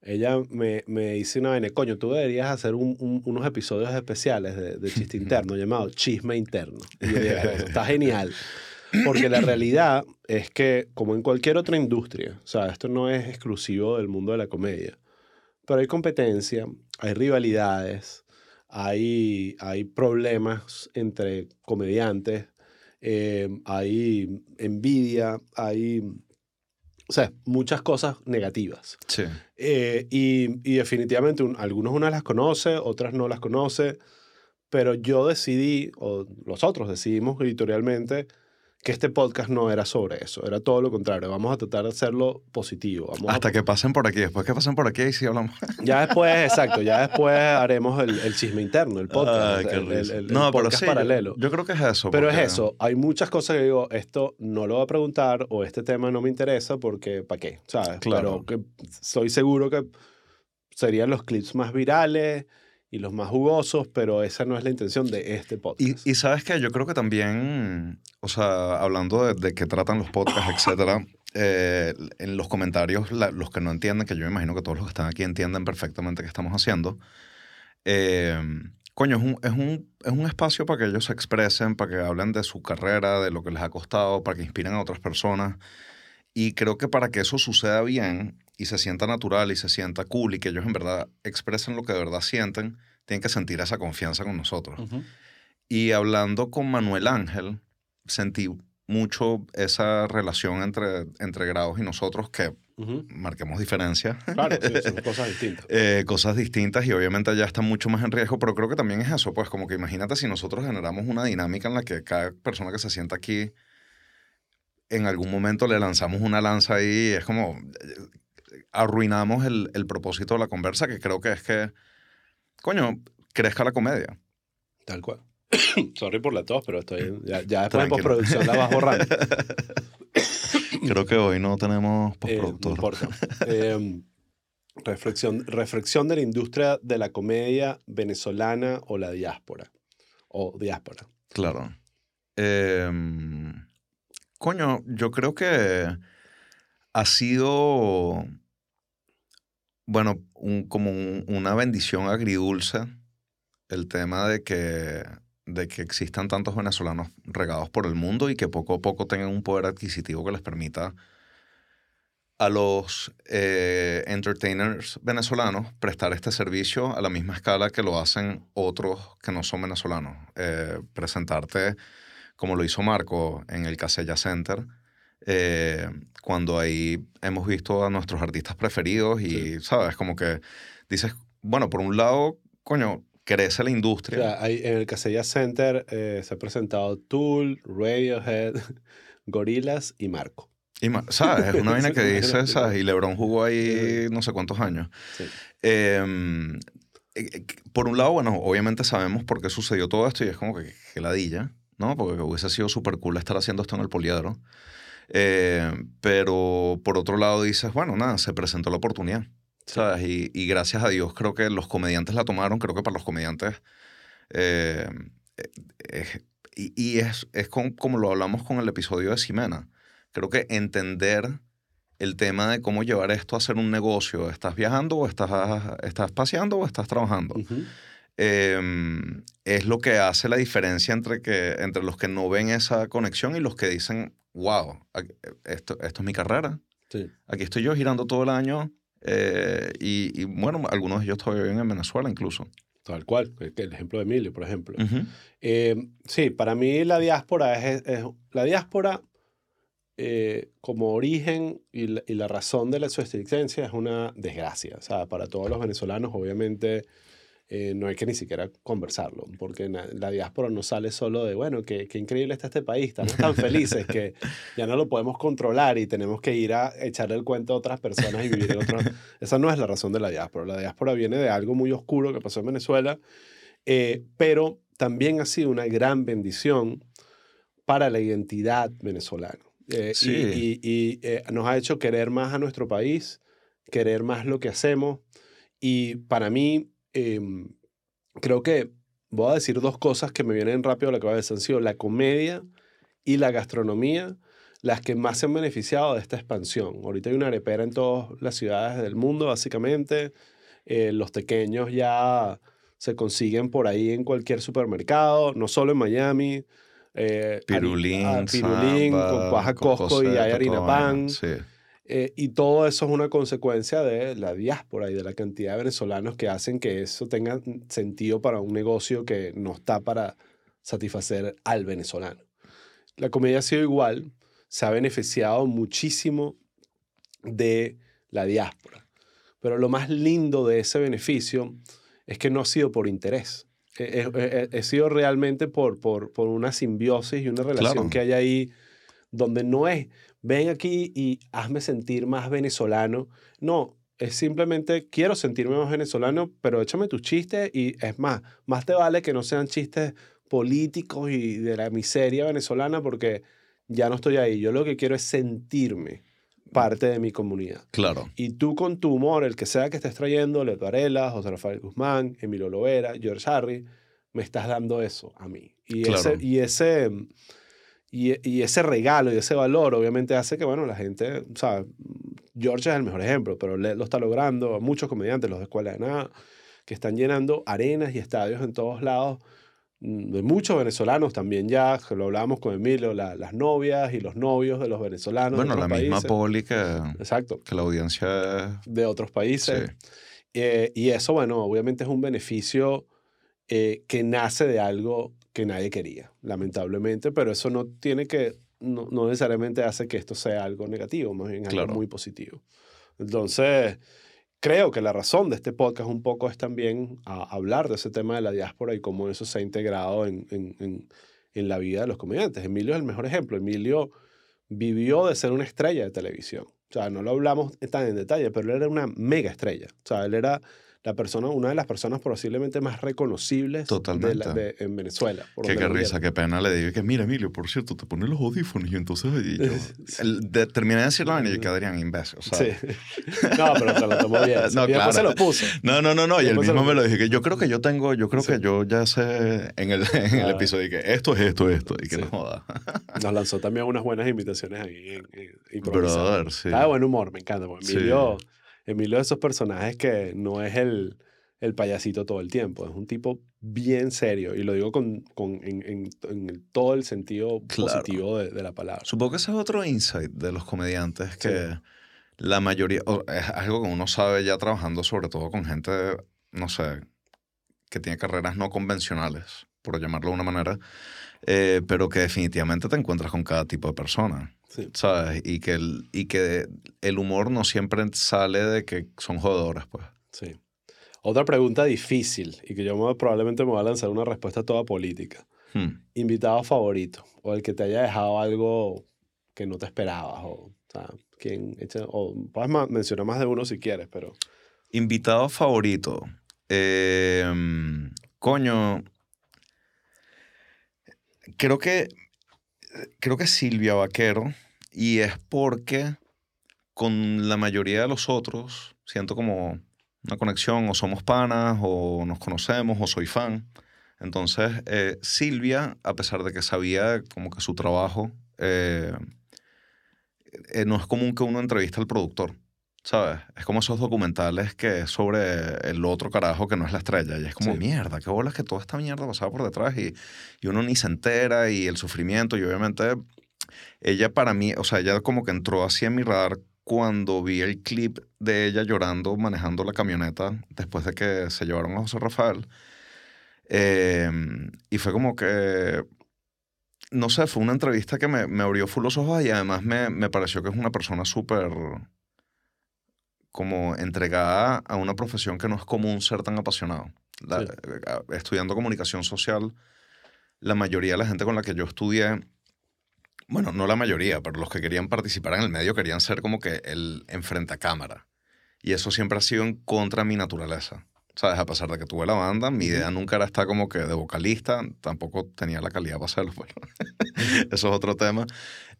ella me, me dice una vaina, coño, tú deberías hacer unos episodios especiales de, de chiste (laughs) interno llamado Chisme Interno. Y yo está (laughs) genial. Porque la realidad es que, como en cualquier otra industria, o sea, esto no es exclusivo del mundo de la comedia, pero hay competencia, hay rivalidades, hay, hay problemas entre comediantes, eh, hay envidia, hay, o sea, muchas cosas negativas. Sí. Eh, y, y, definitivamente algunos uno las conoce, otras no las conoce, pero yo decidí, o los otros decidimos editorialmente, que este podcast no era sobre eso, era todo lo contrario. Vamos a tratar de hacerlo positivo. Hasta que pasen por aquí, después que pasen por aquí, y sí hablamos. (laughs) Ya después, exacto, ya después haremos el, el chisme interno, el podcast, el, no, podcast paralelo. Yo, creo que es eso. Pero es eso, hay muchas cosas que digo, esto no lo voy a preguntar o este tema no me interesa porque, ¿para qué? ¿Sabes? Claro. Pero que soy seguro que serían los clips más virales y los más jugosos, pero esa no es la intención de este podcast. Y, sabes que yo creo que también, o sea, hablando de, de qué tratan los podcasts, (laughs) etcétera, eh, en los comentarios, los que no entienden, que yo me imagino que todos los que están aquí entienden perfectamente qué estamos haciendo, eh, coño, es un, es, un, es un espacio para que ellos se expresen, para que hablen de su carrera, de lo que les ha costado, para que inspiren a otras personas. Y creo que para que eso suceda bien, y se sienta natural y se sienta cool y que ellos en verdad expresen lo que de verdad sienten, tienen que sentir esa confianza con nosotros. Y hablando con Manuel Ángel, sentí mucho esa relación entre, entre grados y nosotros que marquemos diferencias. Claro, (laughs) son cosas distintas. Eh, cosas distintas y obviamente ya están mucho más en riesgo, pero creo que también es eso, pues como que imagínate si nosotros generamos una dinámica en la que cada persona que se sienta aquí en algún momento le lanzamos una lanza ahí, es como, arruinamos el, el, propósito de la conversa, que creo que es que, coño, crezca la comedia. Tal cual. (coughs) Sorry por la tos, pero estoy, ya, ya después de postproducción la vas borrando. (coughs) creo que hoy no tenemos postproductor. Eh, no em, reflexión, reflexión de la industria de la comedia venezolana o la diáspora. O diáspora. Claro. Em, coño, yo creo que ha sido bueno, como una bendición agridulce el tema de que, de que existan tantos venezolanos regados por el mundo y que poco a poco tengan un poder adquisitivo que les permita a los eh, entertainers venezolanos prestar este servicio a la misma escala que lo hacen otros que no son venezolanos. Eh, presentarte, como lo hizo Marco en el Casella Center, eh, cuando ahí hemos visto a nuestros artistas preferidos y, ¿sabes? Como que dices, bueno, por un lado, coño, crece la industria. en el Casella Center eh, se ha presentado Tool, Radiohead, (laughs) Gorillaz y Marco. Y, ¿Sabes? Es una (laughs) vaina que dice, ¿sabes? Y LeBron jugó ahí no sé cuántos años. Em, eh, por un lado, bueno, obviamente sabemos por qué sucedió todo esto y es como que, que ladilla, ¿no? Porque hubiese sido súper cool estar haciendo esto en el poliedro. Eh, pero por otro lado dices, bueno, nada, se presentó la oportunidad. ¿sabes? Y, y, gracias a Dios creo que los comediantes la tomaron, creo que para los comediantes... Eh, eh, y, y, es, es como lo hablamos con el episodio de Ximena. Creo que entender el tema de cómo llevar esto a ser un negocio. ¿Estás viajando o estás, estás paseando o estás trabajando? Em, es lo que hace la diferencia entre, que, entre los que no ven esa conexión y los que dicen, wow, esto, esto es mi carrera. Aquí estoy yo girando todo el año eh, y, bueno, algunos de ellos todavía viven en Venezuela incluso. Tal cual, el ejemplo de Emilio, por ejemplo. Eh, sí, para mí la diáspora es, la diáspora eh, como origen y la, razón de la, su existencia es una desgracia. O sea, para todos los venezolanos, obviamente, eh, no hay que ni siquiera conversarlo, porque la diáspora no sale solo de, bueno, qué, qué, increíble está este país, estamos tan felices que ya no lo podemos controlar y tenemos que ir a echarle el cuento a otras personas y vivir en otro... (laughs) Esa no es la razón de la diáspora. La diáspora viene de algo muy oscuro que pasó en Venezuela, eh, pero también ha sido una gran bendición para la identidad venezolana. Eh, y, eh, nos ha hecho querer más a nuestro país, querer más lo que hacemos. Y para mí, em, creo que voy a decir dos cosas que me vienen rápido a la cabeza. Han sido la comedia y la gastronomía las que más se han beneficiado de esta expansión. Ahorita hay una arepera en todas las ciudades del mundo, básicamente. Eh, los pequeños ya se consiguen por ahí en cualquier supermercado, no solo en Miami. Eh, pirulín, pirulín con cuaja cosco y hay harina pan. Eh, y todo eso es una consecuencia de la diáspora y de la cantidad de venezolanos que hacen que eso tenga sentido para un negocio que no está para satisfacer al venezolano. La comedia ha sido igual, se ha beneficiado muchísimo de la diáspora. Pero lo más lindo de ese beneficio es que no ha sido por interés he, sido realmente por, por, por, una simbiosis y una relación que hay ahí donde no es, ven aquí y hazme sentir más venezolano. No, es simplemente quiero sentirme más venezolano, pero échame tus chistes y es más, más te vale que no sean chistes políticos y de la miseria venezolana porque ya no estoy ahí. Yo lo que quiero es sentirme parte de mi comunidad. Claro. Y tú con tu humor, el que sea que estés trayendo, Leto Varela, José Rafael Guzmán, Emilio Lovera, George Harry, me estás dando eso a mí. Y, ese, y, ese, y, ese regalo y ese valor obviamente hace que, bueno, la gente, o sea, George es el mejor ejemplo, pero lo está logrando, muchos comediantes, los de Escuela de Nada, que están llenando arenas y estadios en todos lados Mm, de muchos venezolanos también ya, lo hablábamos con Emilio, las novias y los novios de los venezolanos. Bueno, la misma poli que, Exacto. que la audiencia de otros países. Eh, y eso, bueno, obviamente es un beneficio eh, que nace de algo que nadie quería, lamentablemente, pero eso no tiene que, no, no necesariamente hace que esto sea algo negativo, más bien algo muy positivo. Entonces, creo que la razón de este podcast un poco es también hablar de ese tema de la diáspora y cómo eso se ha integrado en, en, en, la vida de los comediantes. Emilio es el mejor ejemplo. Emilio vivió de ser una estrella de televisión. O sea, no lo hablamos tan en detalle, pero él era una mega estrella. O sea, él era la persona, una de las personas posiblemente más reconocibles De en Venezuela. qué, qué risa, qué pena le digo que, mira, Emilio, por cierto, te pones los audífonos y entonces y yo, (laughs) de, terminé de decirlo y yo que Adrián, imbécil. Sí. No, pero se lo tomó bien. (laughs) no, y claro. se lo puso. No, no, no, no. Y, él mismo me lo dije, que yo creo que yo tengo, yo creo que yo ya sé en el, (laughs) en el ah. episodio que esto es esto, esto, y que no joda. Nos lanzó también unas buenas invitaciones ahí. En, en, Brother, sí. Está de buen humor, me encanta. Emilio... Emilio de esos personajes que no es el, el payasito todo el tiempo, es un tipo bien serio y lo digo con, con en, en, todo el sentido positivo de, de, la palabra. Supongo que ese es otro insight de los comediantes que la mayoría, es algo que uno sabe ya trabajando sobre todo con gente, no sé, que tiene carreras no convencionales, por llamarlo de una manera, eh, pero que definitivamente te encuentras con cada tipo de persona. ¿Sabes? Y que, el, y que el humor no siempre sale de que son jodoras, pues. Sí. Otra pregunta difícil y que yo probablemente me voy a lanzar una respuesta toda política. Hmm. Invitado favorito o el que te haya dejado algo que no te esperabas o, o sea, quien o puedes mencionar más de uno si quieres, pero... Invitado favorito. Eh, coño, creo que creo que Silvia Vaquero, y es porque con la mayoría de los otros siento como una conexión, o somos panas, o nos conocemos, o soy fan. Entonces, eh, Silvia, a pesar de que sabía como que su trabajo, eh, eh, no es común que uno entrevista al productor. ¿sabes? Es como esos documentales que es sobre el otro carajo que no es la estrella. Y es como, mierda, qué bolas que toda esta mierda pasaba por detrás y, y uno ni se entera y el sufrimiento. Y obviamente ella para mí, o sea, ella como que entró así en mi radar cuando vi el clip de ella llorando manejando la camioneta después de que se llevaron a José Rafael. Em, y fue como que, no sé, fue una entrevista que me, me abrió full los ojos y además me, me pareció que es una persona súper como entregada a una profesión que no es común ser tan apasionado. Eh, estudiando comunicación social, la mayoría de la gente con la que yo estudié, bueno, no la mayoría, pero los que querían participar en el medio querían ser como que el enfrente a cámara. Y eso siempre ha sido en contra de mi naturaleza. ¿Sabes? A pesar de que tuve la banda, mi idea nunca era estar como que de vocalista, tampoco tenía la calidad para hacerlo. Bueno, (laughs) eso es otro tema.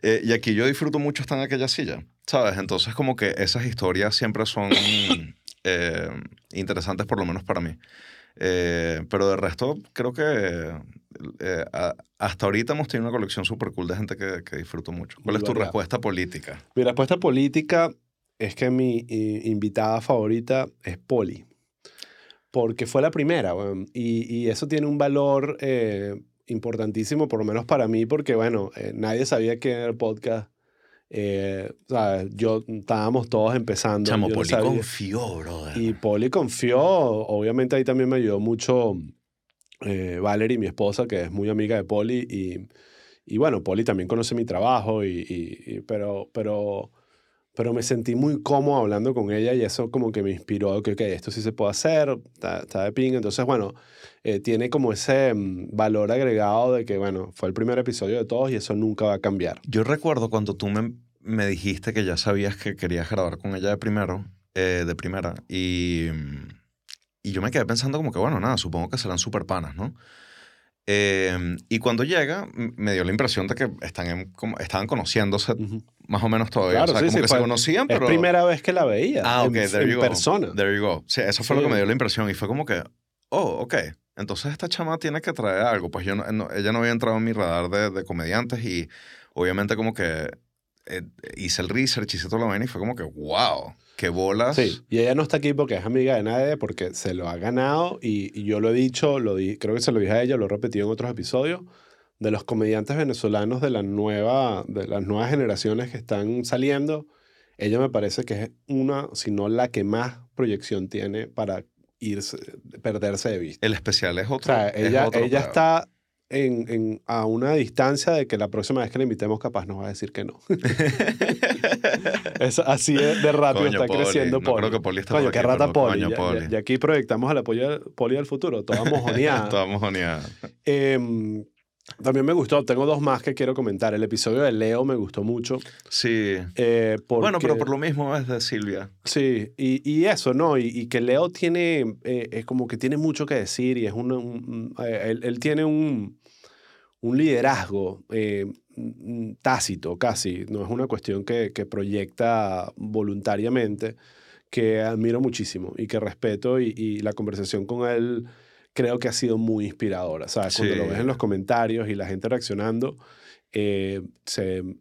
Eh, y aquí yo disfruto mucho estar en aquella silla, ¿sabes? Entonces como que esas historias siempre son (coughs) eh, interesantes, por lo menos para mí. Eh, pero de resto, creo que hasta ahorita hemos tenido una colección súper cool de gente que, que disfruto mucho. ¿Cuál es tu respuesta política? Mi respuesta política es que mi invitada favorita es Poli. Porque fue la primera, y, y, eso tiene un valor importantísimo, por lo menos para mí, porque bueno, eh, nadie sabía que era el podcast. Eh, Yo estábamos todos empezando. Chamo, Poli confió, brother. Y Poli confió, obviamente ahí también me ayudó mucho eh, Valerie, mi esposa, que es muy amiga de Poli, y, y bueno, Poli también conoce mi trabajo, y, pero, pero pero me sentí muy cómodo hablando con ella y eso como que me inspiró que, okay, esto sí se puede hacer, está, de ping. Entonces, bueno, eh, tiene como ese mm, valor agregado de que, bueno, fue el primer episodio de todos y eso nunca va a cambiar. Yo recuerdo cuando tú me, dijiste que ya sabías que querías grabar con ella de primero, eh, de primera, y, y yo me quedé pensando como que, bueno, nada, supongo que serán súper panas, ¿no? Em, y cuando llega, me dio la impresión de que están como, estaban conociéndose más o menos todavía. Claro, o sea, como que se conocían, pero... Es primera vez que la veía ah, ok, en, there you persona. There you go. Sí, eso fue lo que me dio la impresión. Y fue como que, oh, ok. Entonces esta chama tiene que traer algo. Pues yo ella no había entrado en mi radar de, de comediantes y obviamente como que eh, hice el research, hice toda la vaina y fue como que, wow, qué bolas. Sí, y ella no está aquí porque es amiga de nadie, porque se lo ha ganado y, yo lo he dicho, lo di, creo que se lo dije a ella, lo he repetido en otros episodios, de los comediantes venezolanos de, la nueva, de las nuevas generaciones que están saliendo, ella me parece que es una, si no la que más proyección tiene para irse, perderse de vista. El especial es otro. O sea, ella, ella está en, en, a una distancia de que la próxima vez que le invitemos capaz nos va a decir que no. (laughs) es, así de, rápido está creciendo Poli. No creo que Poli está Coño, qué rata Poli. Y aquí proyectamos al apoyo Poli del futuro. Toda (laughs) mojoneada. Toda mojoneada. Eh, también me gustó, tengo dos más que quiero comentar. El episodio de Leo me gustó mucho. Sí. Eh, bueno, pero por lo mismo es de Silvia. Sí, y, y eso, ¿no? Y, que Leo tiene, eh, es como que tiene mucho que decir y es un, eh, él, él, tiene un, un liderazgo tácito casi, no es una cuestión que, que proyecta voluntariamente, que admiro muchísimo y que respeto y, y la conversación con él creo que ha sido muy inspiradora. ¿sabes? Cuando lo ves en los comentarios y la gente reaccionando, eh,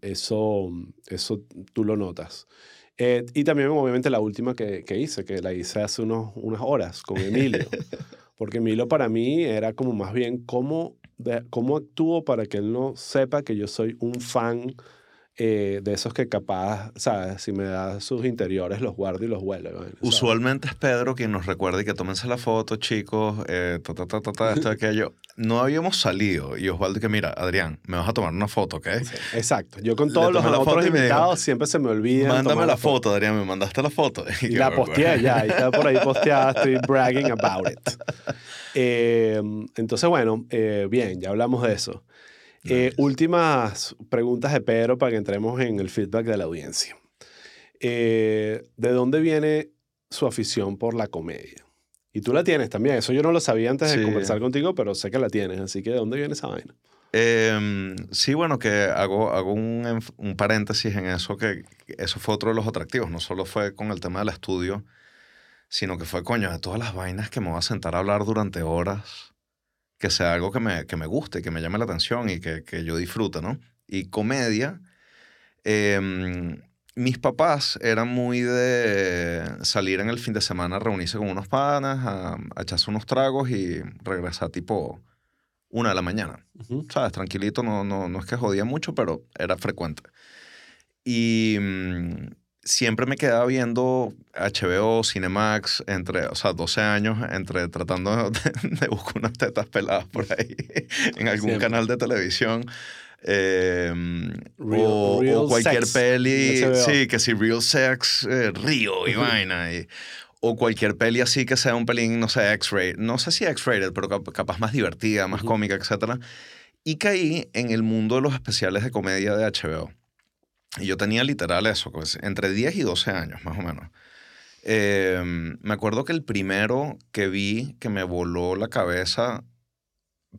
eso, eso tú lo notas. Eh, y también, obviamente, la última que, que, hice, que la hice hace unos, unas horas con Emilio. (laughs) Porque Emilio para mí era como más bien cómo, cómo actúo para que él no sepa que yo soy un fan eh, de esos que capaz, ¿sabes? Si me da sus interiores, los guardo y los huele. Usualmente es Pedro quien nos recuerda y que tómense la foto, chicos, eh, ta, ta, ta, ta, esto, (laughs) aquello. No habíamos salido y Osvaldo que, mira, Adrián, me vas a tomar una foto, ¿ok? exacto. Yo con todos los otros invitados siempre se me olvida. Mándame la, foto, Adrián, me mandaste la foto. (laughs) Y, la posteé ya, y está por ahí posteada, estoy (laughs) bragging about it. Eh, entonces, bueno, bien, ya hablamos de eso. Eh, últimas preguntas de Pedro para que entremos en el feedback de la audiencia. Eh, ¿De dónde viene su afición por la comedia? Y tú la tienes también. Eso yo no lo sabía antes de conversar contigo, pero sé que la tienes. Así que ¿de dónde viene esa vaina? Em, sí, bueno, que hago, hago un, un, paréntesis en eso, que eso fue otro de los atractivos. No solo fue con el tema del estudio, sino que fue, coño, de todas las vainas que me voy a sentar a hablar durante horas que sea algo que me, que me guste, que me llame la atención y que, que yo disfrute, ¿no? Y comedia, em, mis papás eran muy de salir en el fin de semana, reunirse con unos panas, a, echarse unos tragos y regresar tipo una de la mañana. ¿Sabes? Tranquilito, no, no, no es que jodía mucho, pero era frecuente. Y mm, siempre me quedaba viendo HBO, Cinemax, entre, o sea, 12 años, entre tratando (laughs) de, buscar unas tetas peladas por ahí (laughs) en algún canal de televisión. Em, o, cualquier peli, sí, que si Real Sex, eh, Río y vaina. o cualquier peli así que sea un pelín, no sé, X-rated, no sé si X-rated, pero capaz más divertida, más cómica, etc. Y caí en el mundo de los especiales de comedia de HBO. Y yo tenía literal eso, pues, entre 10 y 12 años, más o menos. Em, me acuerdo que el primero que vi que me voló la cabeza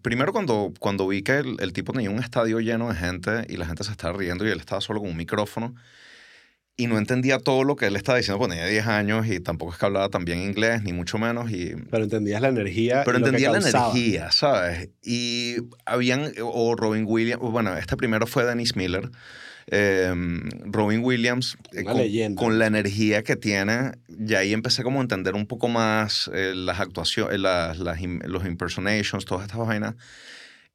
primero cuando, cuando vi que el, tipo tenía un estadio lleno de gente y la gente se estaba riendo y él estaba solo con un micrófono y no entendía todo lo que él estaba diciendo, porque tenía 10 años y tampoco es que hablaba tan bien inglés, ni mucho menos. Y, pero entendías la energía. Pero entendía la energía, ¿sabes? Y habían, o Robin Williams, bueno, este primero fue Dennis Miller. Em, Robin Williams, eh, con, con, la energía que tiene, y ahí empecé como a entender un poco más eh, las actuaciones, eh, las, las, los impersonations, todas estas vainas.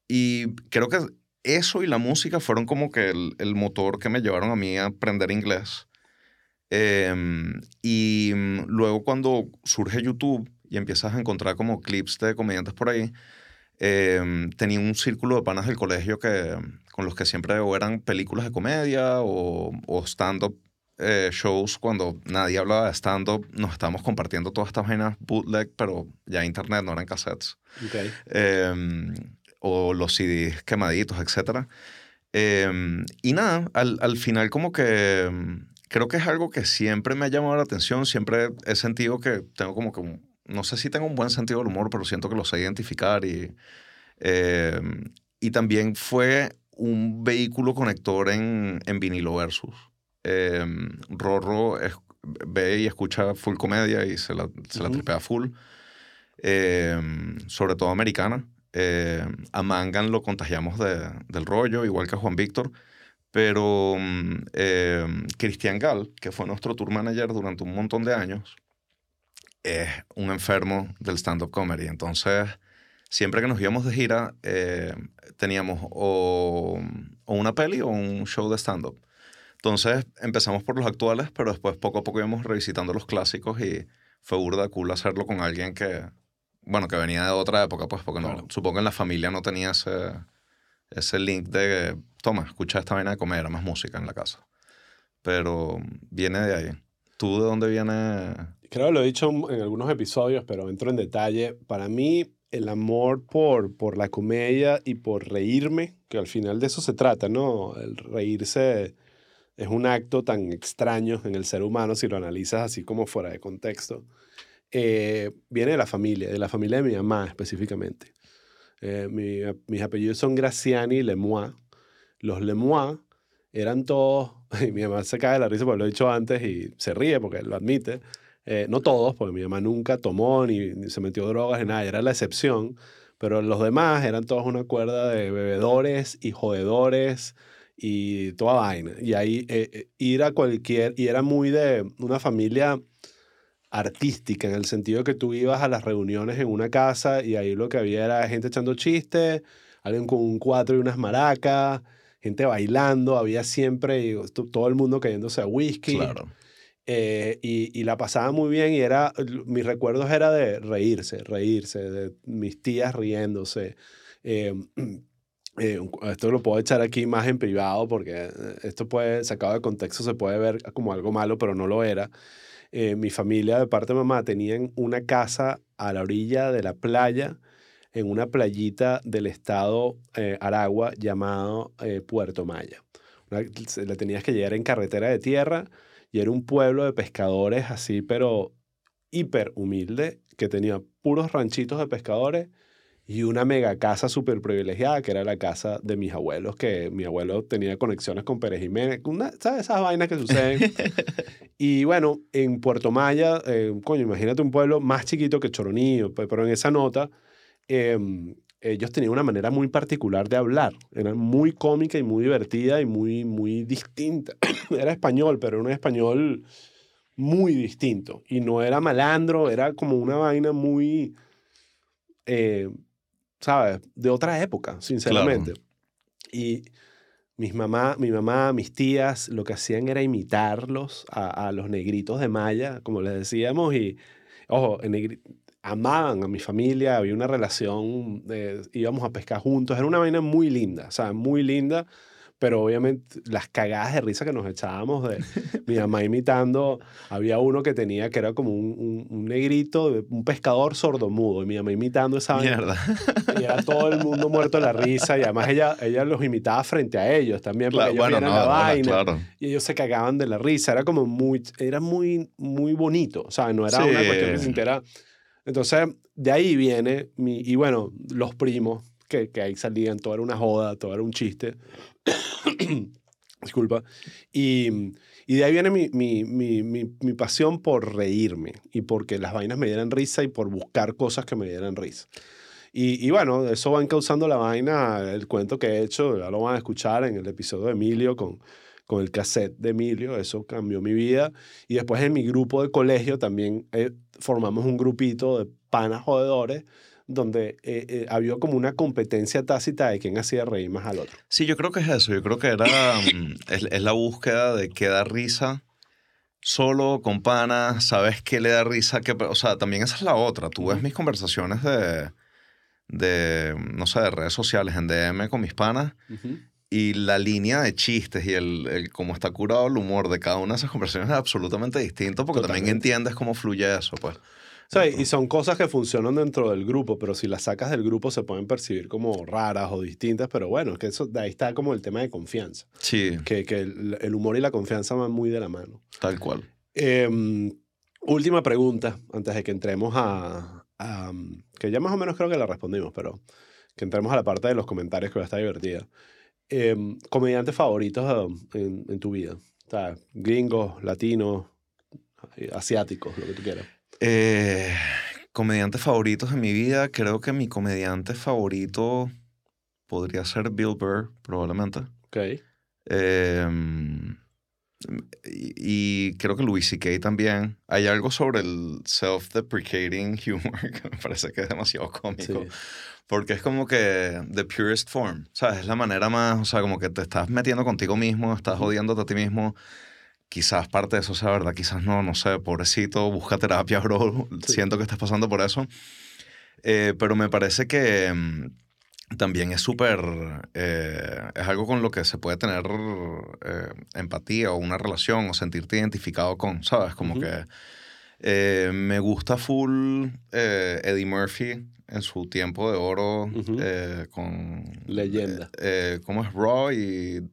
Y creo que eso y la música fueron como que el, el motor que me llevaron a mí a aprender inglés. Em, y mm, luego cuando surge YouTube y empiezas a encontrar como clips de comediantes por ahí, em, tenía un círculo de panas del colegio que, con los que siempre eran películas de comedia o, o stand-up eh, shows cuando nadie hablaba de stand-up. Nos estábamos compartiendo todas estas vainas bootleg, pero ya internet no eran cassettes. Em, o los CDs quemaditos, etc. Em, y nada, al, al final como que creo que es algo que siempre me ha llamado la atención. Siempre he sentido que tengo como que, no sé si tengo un buen sentido del humor, pero siento que lo sé identificar y... y también fue un vehículo conector en, en vinilo versus. Eh, Rorro ve y escucha full comedia y se la, se la tripea full. Em, sobre todo americana. Eh, a Mangan lo contagiamos de, del rollo, igual que a Juan Víctor. Pero eh, Cristian Gal, que fue nuestro tour manager durante un montón de años, es un enfermo del stand-up comedy. Entonces, siempre que nos íbamos de gira, eh, teníamos o, una peli o un show de stand-up. Entonces empezamos por los actuales, pero después poco a poco íbamos revisitando los clásicos y fue burda cool hacerlo con alguien que, bueno, que venía de otra época, pues porque no, supongo que en la familia no tenía ese, ese link de, toma, escucha esta vaina de comer, era más música en la casa. Pero viene de ahí. ¿Tú de dónde viene? Creo que lo he dicho en algunos episodios, pero entro en detalle. Para mí, el amor por, por la comedia y por reírme, que al final de eso se trata, ¿no? El reírse es un acto tan extraño en el ser humano si lo analizas así como fuera de contexto. Eh, viene de la familia, de la familia de mi mamá específicamente. Eh, mis apellidos son Graciani y Lemois. Los Lemois eran todos, (laughs) y mi mamá se cae de la risa porque lo he dicho antes y se ríe porque lo admite, eh, no todos, porque mi mamá nunca tomó ni, se metió drogas ni nada, era la excepción, pero los demás eran todos una cuerda de bebedores y jodedores y toda vaina. Y ahí eh, eh, ir a cualquier, y era muy de una familia artística, en el sentido que tú ibas a las reuniones en una casa y ahí lo que había era gente echando chistes, alguien con un cuatro y unas maracas, gente bailando, había siempre todo el mundo cayéndose a whisky. Claro. Eh, y, la pasaba muy bien y era, mis recuerdos era de reírse, reírse, de mis tías riéndose. Eh, (clears throat) eh, esto lo puedo echar aquí más en privado porque esto puede, sacado de contexto, se puede ver como algo malo, pero no lo era. mi familia de parte de mamá tenían una casa a la orilla de la playa, en una playita del estado Aragua llamado Puerto Maya. le tenías que llegar en carretera de tierra y era un pueblo de pescadores así, pero hiper humilde, que tenía puros ranchitos de pescadores y una mega casa súper privilegiada, que era la casa de mis abuelos, que mi abuelo tenía conexiones con Pérez Jiménez, ¿sabes? Esas vainas que suceden. (laughs) y bueno, en Puerto Maya, eh, coño, imagínate un pueblo más chiquito que Choroní, pero en esa nota, em, ellos tenían una manera muy particular de hablar. Era muy cómica y muy divertida y muy, muy distinta. (coughs) era español, pero era un español muy distinto. Y no era malandro, era como una vaina muy, eh, ¿sabes? De otra época, sinceramente. Y mis mamá, mi mamá, mis tías, lo que hacían era imitarlos a, a los negritos de Maya, como les decíamos, y, ojo, en amaban a mi familia, había una relación, íbamos a pescar juntos, era una vaina muy linda, o sea, muy linda, pero obviamente las cagadas de risa que nos echábamos de (laughs) mi mamá imitando, había uno que tenía que era como un, un, negrito, un pescador sordomudo, y mi mamá imitando esa vaina. Y era todo el mundo muerto de la risa, y además ella, ella los imitaba frente a ellos también, porque ellos bueno, la vaina, y ellos se cagaban de la risa, era como muy, era muy, muy bonito, o sea, no era una cuestión que se entera entonces, de ahí viene, mi, y bueno, los primos, que, que ahí salían, todo era una joda, todo era un chiste. (coughs) Disculpa. Y, y, de ahí viene mi, mi, mi, mi, pasión por reírme y porque las vainas me dieran risa y por buscar cosas que me dieran risa. Y, y, bueno, eso va causando la vaina, el cuento que he hecho, ya lo van a escuchar en el episodio de Emilio con, con el cassette de Emilio, eso cambió mi vida. Y después en mi grupo de colegio también eh, formamos un grupito de panas jodedores donde eh, eh, había como una competencia tácita de quién hacía reír más al otro. Sí, yo creo que es eso. Yo creo que era mm, es, la búsqueda de qué da risa solo con panas, sabes qué le da risa, que, o sea, también esa es la otra. Tú ves mis conversaciones de, de, no sé, de redes sociales en DM con mis panas y la línea de chistes y el, el, cómo está curado el humor de cada una de esas conversaciones es absolutamente distinto porque también entiendes cómo fluye eso, pues. y son cosas que funcionan dentro del grupo, pero si las sacas del grupo se pueden percibir como raras o distintas, pero bueno, es que eso, de ahí está como el tema de confianza. Sí. Que, que el, humor y la confianza van muy de la mano. Tal cual. Em, última pregunta, antes de que entremos a, que ya más o menos creo que la respondimos, pero que entremos a la parte de los comentarios que va a estar divertida. Eh, comediantes favoritos en, en, tu vida? O sea, gringos, latinos, asiáticos, lo que tú quieras. Eh, comediantes favoritos en mi vida, creo que mi comediante favorito podría ser Bill Burr, probablemente. Ok. Em, y, creo que Louis C.K. también. Hay algo sobre el self-deprecating (laughs) humor que me parece que es demasiado cómico. Porque es como que the purest form, ¿sabes? Es la manera más, o sea, como que te estás metiendo contigo mismo, estás jodiéndote a ti mismo. Quizás parte de eso sea verdad, quizás no, no sé, pobrecito, busca terapia, (laughs) bro. Siento que estás pasando por eso. Eh, pero me parece que mm, también es súper, eh, es algo con lo que se puede tener eh, empatía o una relación o sentirte identificado con, ¿sabes? Como que me gusta full Eddie Murphy en su tiempo de oro eh, con... Leyenda. Eh, ¿Cómo es? Raw y...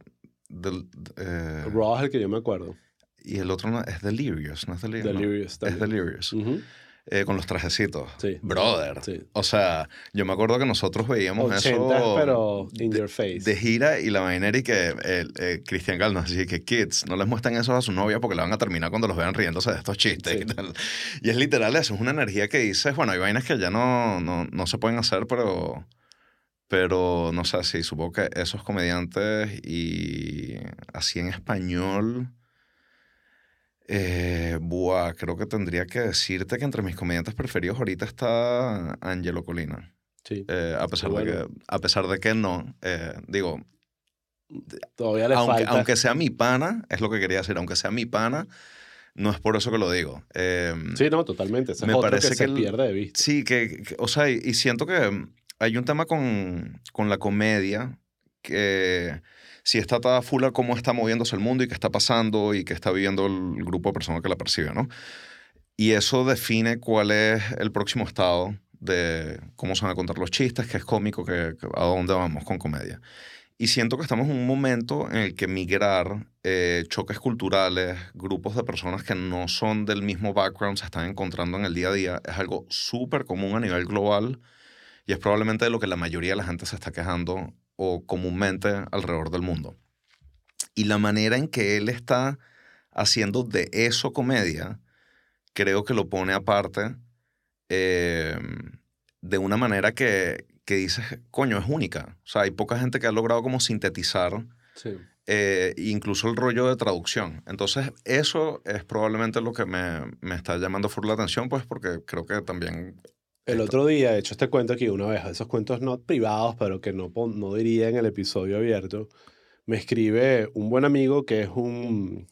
Eh, Raw es el que yo me acuerdo. Y el otro no, es Delirious, ¿no es Delirious? Delirious Es Delirious. Eh, con los trajecitos. Sí. Brother. Sí. O sea, yo me acuerdo que nosotros veíamos eso. pero in your face. De gira y la vaina y que eh, Cristian Gal nos decía que kids, no les muestran eso a su novia porque le van a terminar cuando los vean riéndose de estos chistes y tal. Y es literal eso, es una energía que dices, bueno, hay vainas que ya no, no, no se pueden hacer, pero. Pero no sé, sí, supongo que esos comediantes y así en español eh, buah, creo que tendría que decirte que entre mis comediantes preferidos ahorita está Angelo Colina. Sí. Eh, a, pesar de que, a pesar de que no, eh, digo, todavía le aunque, falta. Aunque sea mi (laughs) pana, es lo que quería decir, aunque sea mi pana, no es por eso que lo digo. Em, sí, no, totalmente. me parece que, se pierde de vista. Sí, que, o sea, y, siento que hay un tema con, con la comedia que si está toda full a cómo está moviéndose el mundo y qué está pasando y qué está viviendo el grupo de personas que la percibe, ¿no? Y eso define cuál es el próximo estado de cómo se van a contar los chistes, qué es cómico, que, a dónde vamos con comedia. Y siento que estamos en un momento en el que migrar, eh, choques culturales, grupos de personas que no son del mismo background se están encontrando en el día a día, es algo súper común a nivel global y es probablemente de lo que la mayoría de la gente se está quejando o comúnmente alrededor del mundo. Y la manera en que él está haciendo de eso comedia, creo que lo pone aparte em, de una manera que, que dices, coño, es única. O sea, hay poca gente que ha logrado como sintetizar eh, incluso el rollo de traducción. Entonces, eso es probablemente lo que me, me está llamando fuerte la atención, pues porque creo que también el otro día, de hecho, este cuento aquí una vez, esos cuentos no privados, pero que no, no diría en el episodio abierto, me escribe un buen amigo que es un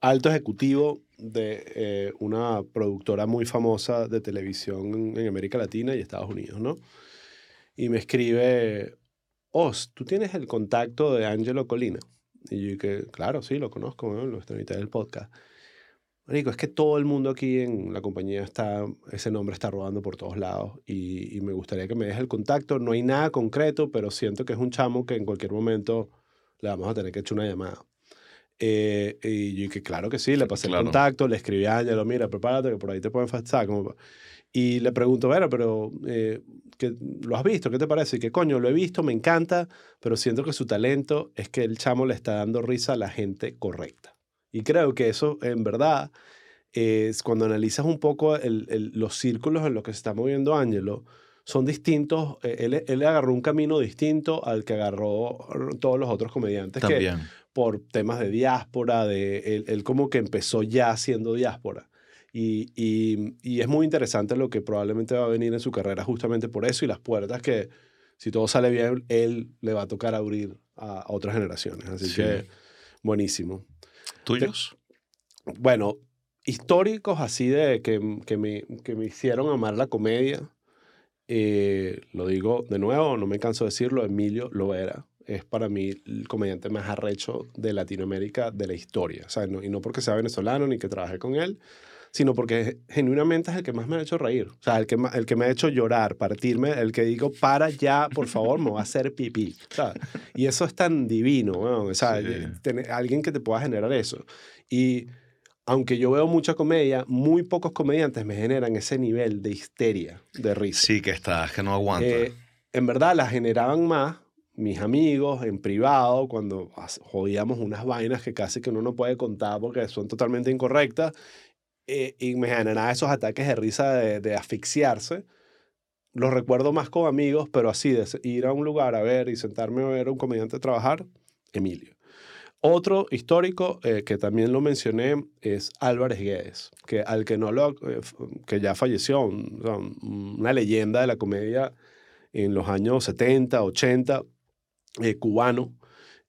alto ejecutivo de eh, una productora muy famosa de televisión en América Latina y Estados Unidos, ¿no? Y me escribe, Os, ¿tú tienes el contacto de Angelo Colina? Y yo que, claro, sí, lo conozco, ¿no? lo estoy mitad del podcast. Marico, es que todo el mundo aquí en la compañía está, ese nombre está rodando por todos lados y, me gustaría que me dejes el contacto. No hay nada concreto, pero siento que es un chamo que en cualquier momento le vamos a tener que echar una llamada. Eh, y yo dije, claro que sí, le pasé el contacto, le escribí a Ángelo, mira, prepárate que por ahí te pueden faltar. Y le pregunto, bueno, pero eh, ¿qué, ¿lo has visto? ¿Qué te parece? Y que coño, lo he visto, me encanta, pero siento que su talento es que el chamo le está dando risa a la gente correcta. Y creo que eso, en verdad, es cuando analizas un poco los círculos en los que se está moviendo Ángelo, son distintos. Eh, él, él, agarró un camino distinto al que agarró todos los otros comediantes. También. Que, por temas de diáspora, de, él, como que empezó ya siendo diáspora. Y, y, y, es muy interesante lo que probablemente va a venir en su carrera justamente por eso y las puertas que, si todo sale bien, él le va a tocar abrir a, otras generaciones. Así que, buenísimo. ¿Tuyos? bueno, históricos así de que, que, me, que me hicieron amar la comedia. Eh, lo digo de nuevo, no me canso de decirlo, Emilio lo era. Es para mí el comediante más arrecho de Latinoamérica de la historia. O sea, y no porque sea venezolano ni que trabaje con él, sino porque genuinamente es el que más me ha hecho reír. O sea, el que, el que me ha hecho llorar, partirme, el que digo, para ya, por favor, me voy a hacer pipí. Y eso es tan divino, o sea, tener, alguien que te pueda generar eso. Y aunque yo veo mucha comedia, muy pocos comediantes me generan ese nivel de histeria, de risa. Sí, que estás, que no aguanta. Eh, en verdad, la generaban más mis amigos en privado, cuando jodíamos unas vainas que casi que uno no puede contar porque son totalmente incorrectas, eh, y me generaba esos ataques de risa de, asfixiarse. Los recuerdo más con amigos, pero así, de ir a un lugar a ver y sentarme a ver a un comediante trabajar, Emilio. Otro histórico eh, que también lo mencioné es Álvarez Guedes, que al que no lo, eh, que ya falleció, una leyenda de la comedia en los años 70, 80, cubano.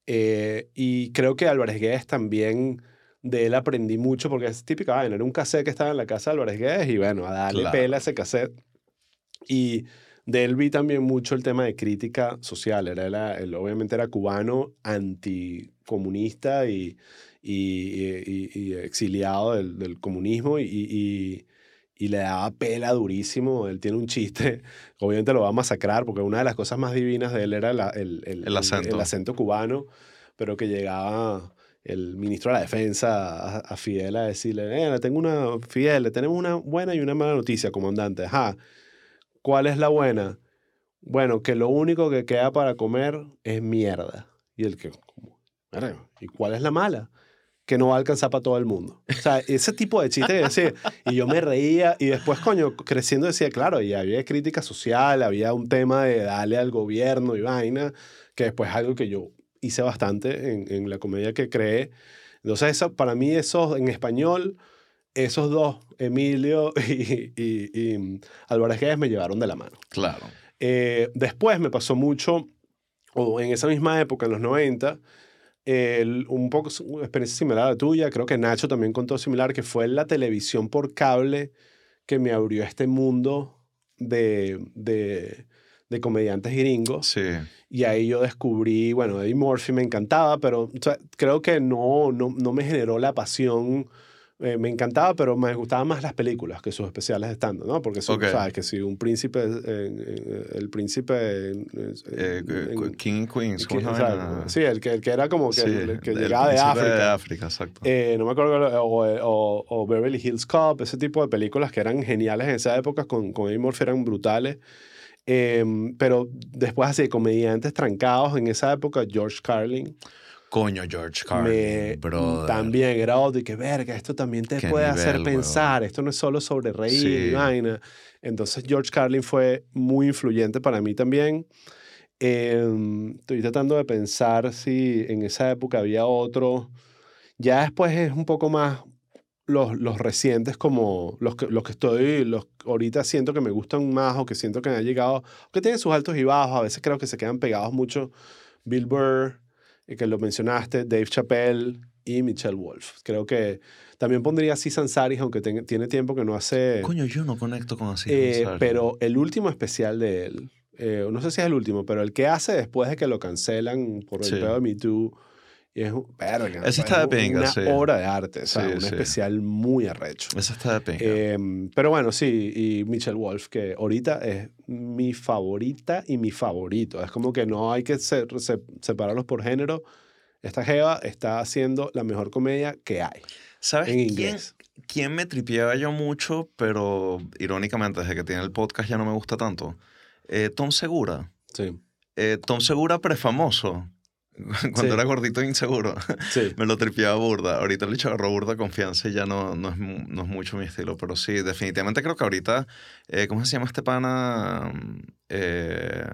y creo que Álvarez Guedes también de él aprendí mucho porque es típica vaina. Era un cassette que estaba en la casa de Álvarez Guedes y bueno, a darle pela a ese cassette. Y de él vi también mucho el tema de crítica social. Era, él obviamente era cubano, anticomunista y, y, y, exiliado del, del comunismo y, y, le daba pela durísimo. Él tiene un chiste, (laughs) obviamente lo va a masacrar porque una de las cosas más divinas de él era el, el, el, acento. el acento cubano, pero que llegaba el ministro de la Defensa a, Fidel a decirle, eh, tengo una, Fidel, tenemos una buena y una mala noticia, comandante. Ajá, ¿cuál es la buena? Bueno, que lo único que queda para comer es mierda. Y el que, ¿y cuál es la mala? Que no va a alcanzar para todo el mundo. O sea, ese tipo de chiste y yo me reía y después, coño, creciendo decía, claro, y había crítica social, había un tema de darle al gobierno y vaina, que después es algo que yo hice bastante en, en la comedia que creé. Entonces, eso, para mí, esos en español, esos dos, Emilio (laughs) y, y, y Álvarez Guedes, me llevaron de la mano. Claro. Eh, después me pasó mucho, o en esa misma época, en los 90, un poco una experiencia similar a la tuya, creo que Nacho también contó similar, que fue la televisión por cable que me abrió este mundo de, de, de comediantes gringos. Sí. Y ahí yo descubrí, bueno, Eddie Murphy me encantaba, pero creo que no, no, no, me generó la pasión. Eh, me encantaba, pero me gustaban más las películas que sus especiales de stand ¿no? Porque son, sabes que si un príncipe, eh, el príncipe... Eh, King Queens, Sí, el que, el que era como que, el, que llegaba de África. de África, exacto. no me acuerdo, o, o, o, Beverly Hills Cop, ese tipo de películas que eran geniales en esa época, con, con Eddie Murphy eran brutales. Em, pero después así, comediantes trancados en esa época, George Carlin. Coño, George Carlin, bro. También era otro y que verga, esto también te puede hacer pensar. Esto no es solo sobre reír y vaina. Entonces, George Carlin fue muy influyente para mí también. Em, estoy tratando de pensar si en esa época había otro. Ya después es un poco más los, los recientes como los que, los que estoy, los ahorita siento que me gustan más o que siento que han llegado, que tienen sus altos y bajos, a veces creo que se quedan pegados mucho. Bill Burr, que lo mencionaste, Dave Chappelle y Michelle Wolf. Creo que también pondría así Sansari, aunque tiene tiempo que no hace... Coño, yo no conecto con así eh, Pero el último especial de él, eh, no sé si es el último, pero el que hace después de que lo cancelan por el pedo de Me Too, y es, verga, Ese está de pinga, una obra de arte, o un especial muy arrecho. Ese está de pinga. Em, pero bueno, sí, y Michelle Wolf, que ahorita es mi favorita y mi favorito. Es como que no hay que separarlos por género. Esta Jeva está haciendo la mejor comedia que hay. ¿Sabes en inglés. ¿quién, quién me tripeaba yo mucho, pero irónicamente desde que tiene el podcast ya no me gusta tanto? Eh, Tom Segura. Sí. Eh, Tom Segura prefamoso (laughs) cuando era gordito e inseguro, (laughs) me lo tripeaba burda. Ahorita le he agarró burda confianza y ya no, no, es, no es mucho mi estilo. Pero sí, definitivamente creo que ahorita, eh, ¿cómo se llama este pana? Eh,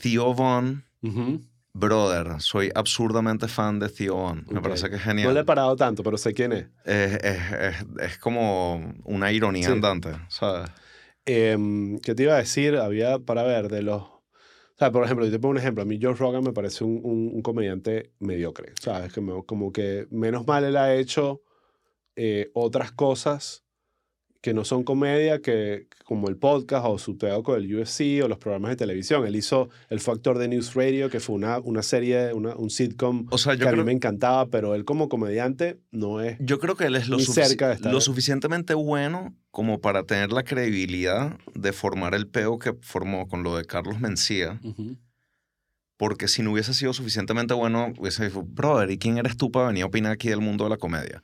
Theo Von. Brother, soy absurdamente fan de Theo Von. Me parece que es genial. No le he parado tanto, pero sé quién es. Es, es, es, como una ironía andante, ¿sabes? Em, ¿Qué te iba a decir? Había, para ver, de los sea, por ejemplo, yo te pongo un ejemplo. A mí Joe Rogan me parece un, un, comediante mediocre. ¿Sabes? Que como que menos mal él ha hecho eh, otras cosas que no son comedia, que como el podcast o su teatro con el UFC o los programas de televisión. Él hizo El Factor de News Radio, que fue una, una serie, una, un sitcom o sea, que a mí me encantaba, pero él como comediante no es Yo creo que él es lo, cerca de estar lo suficientemente bueno como para tener la credibilidad de formar el peo que formó con lo de Carlos Mencía. Porque si no hubiese sido suficientemente bueno, hubiese dicho, brother, ¿y quién eres tú para venir a opinar aquí del mundo de la comedia?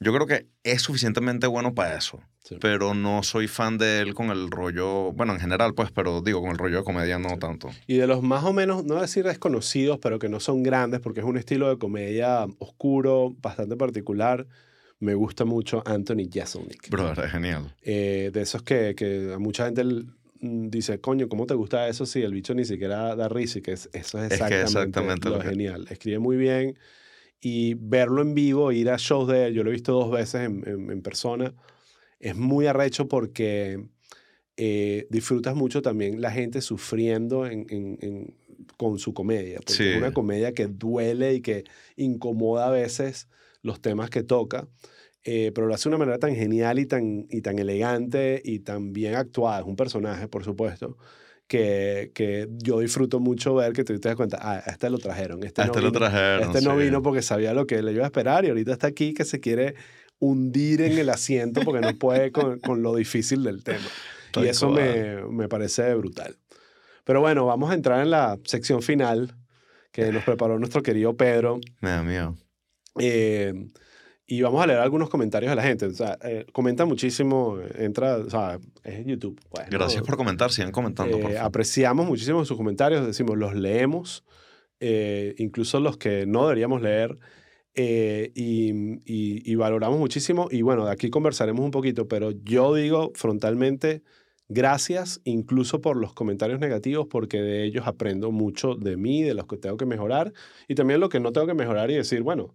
Yo creo que es suficientemente bueno para eso. Pero no soy fan de él con el rollo, bueno, en general, pues, pero digo, con el rollo de comedia no tanto. Y de los más o menos, no decir desconocidos, pero que no son grandes, porque es un estilo de comedia oscuro, bastante particular. Me gusta mucho Anthony Jeselnik. Brother, es genial. Eh, de esos que, que a mucha gente mm, dice, coño, ¿cómo te gusta eso si el bicho ni siquiera da risa? Y que eso es exactamente, exactamente lo, genial. Escribe muy bien y verlo en vivo, ir a shows de él, yo lo he visto dos veces en, en, persona, es muy arrecho porque eh, disfrutas mucho también la gente sufriendo en, en, con su comedia, porque es una comedia que duele y que incomoda a veces los temas que toca. Eh, pero lo hace de una manera tan genial y tan, y tan elegante y tan bien actuada. Es un personaje, por supuesto, que, que, yo disfruto mucho ver que tú te das cuenta, ah, este lo trajeron. Este, este no lo trajeron. Este no vino porque sabía lo que le iba a esperar y ahorita está aquí que se quiere hundir en el asiento porque no puede con, (laughs) con lo difícil del tema. y eso me, me, parece brutal. Pero bueno, vamos a entrar en la sección final que nos preparó nuestro querido Pedro. Me da miedo. Eh, y vamos a leer algunos comentarios de la gente. O sea, eh, comenta muchísimo, entra, o sea, es en YouTube. Pues, Gracias por comentar, sigan comentando. Eh, apreciamos muchísimo sus comentarios, decimos, los leemos, eh, incluso los que no deberíamos leer, y, y, valoramos muchísimo. Y bueno, de aquí conversaremos un poquito, pero yo digo frontalmente, gracias incluso por los comentarios negativos, porque de ellos aprendo mucho de mí, de los que tengo que mejorar, y también lo que no tengo que mejorar y decir, bueno,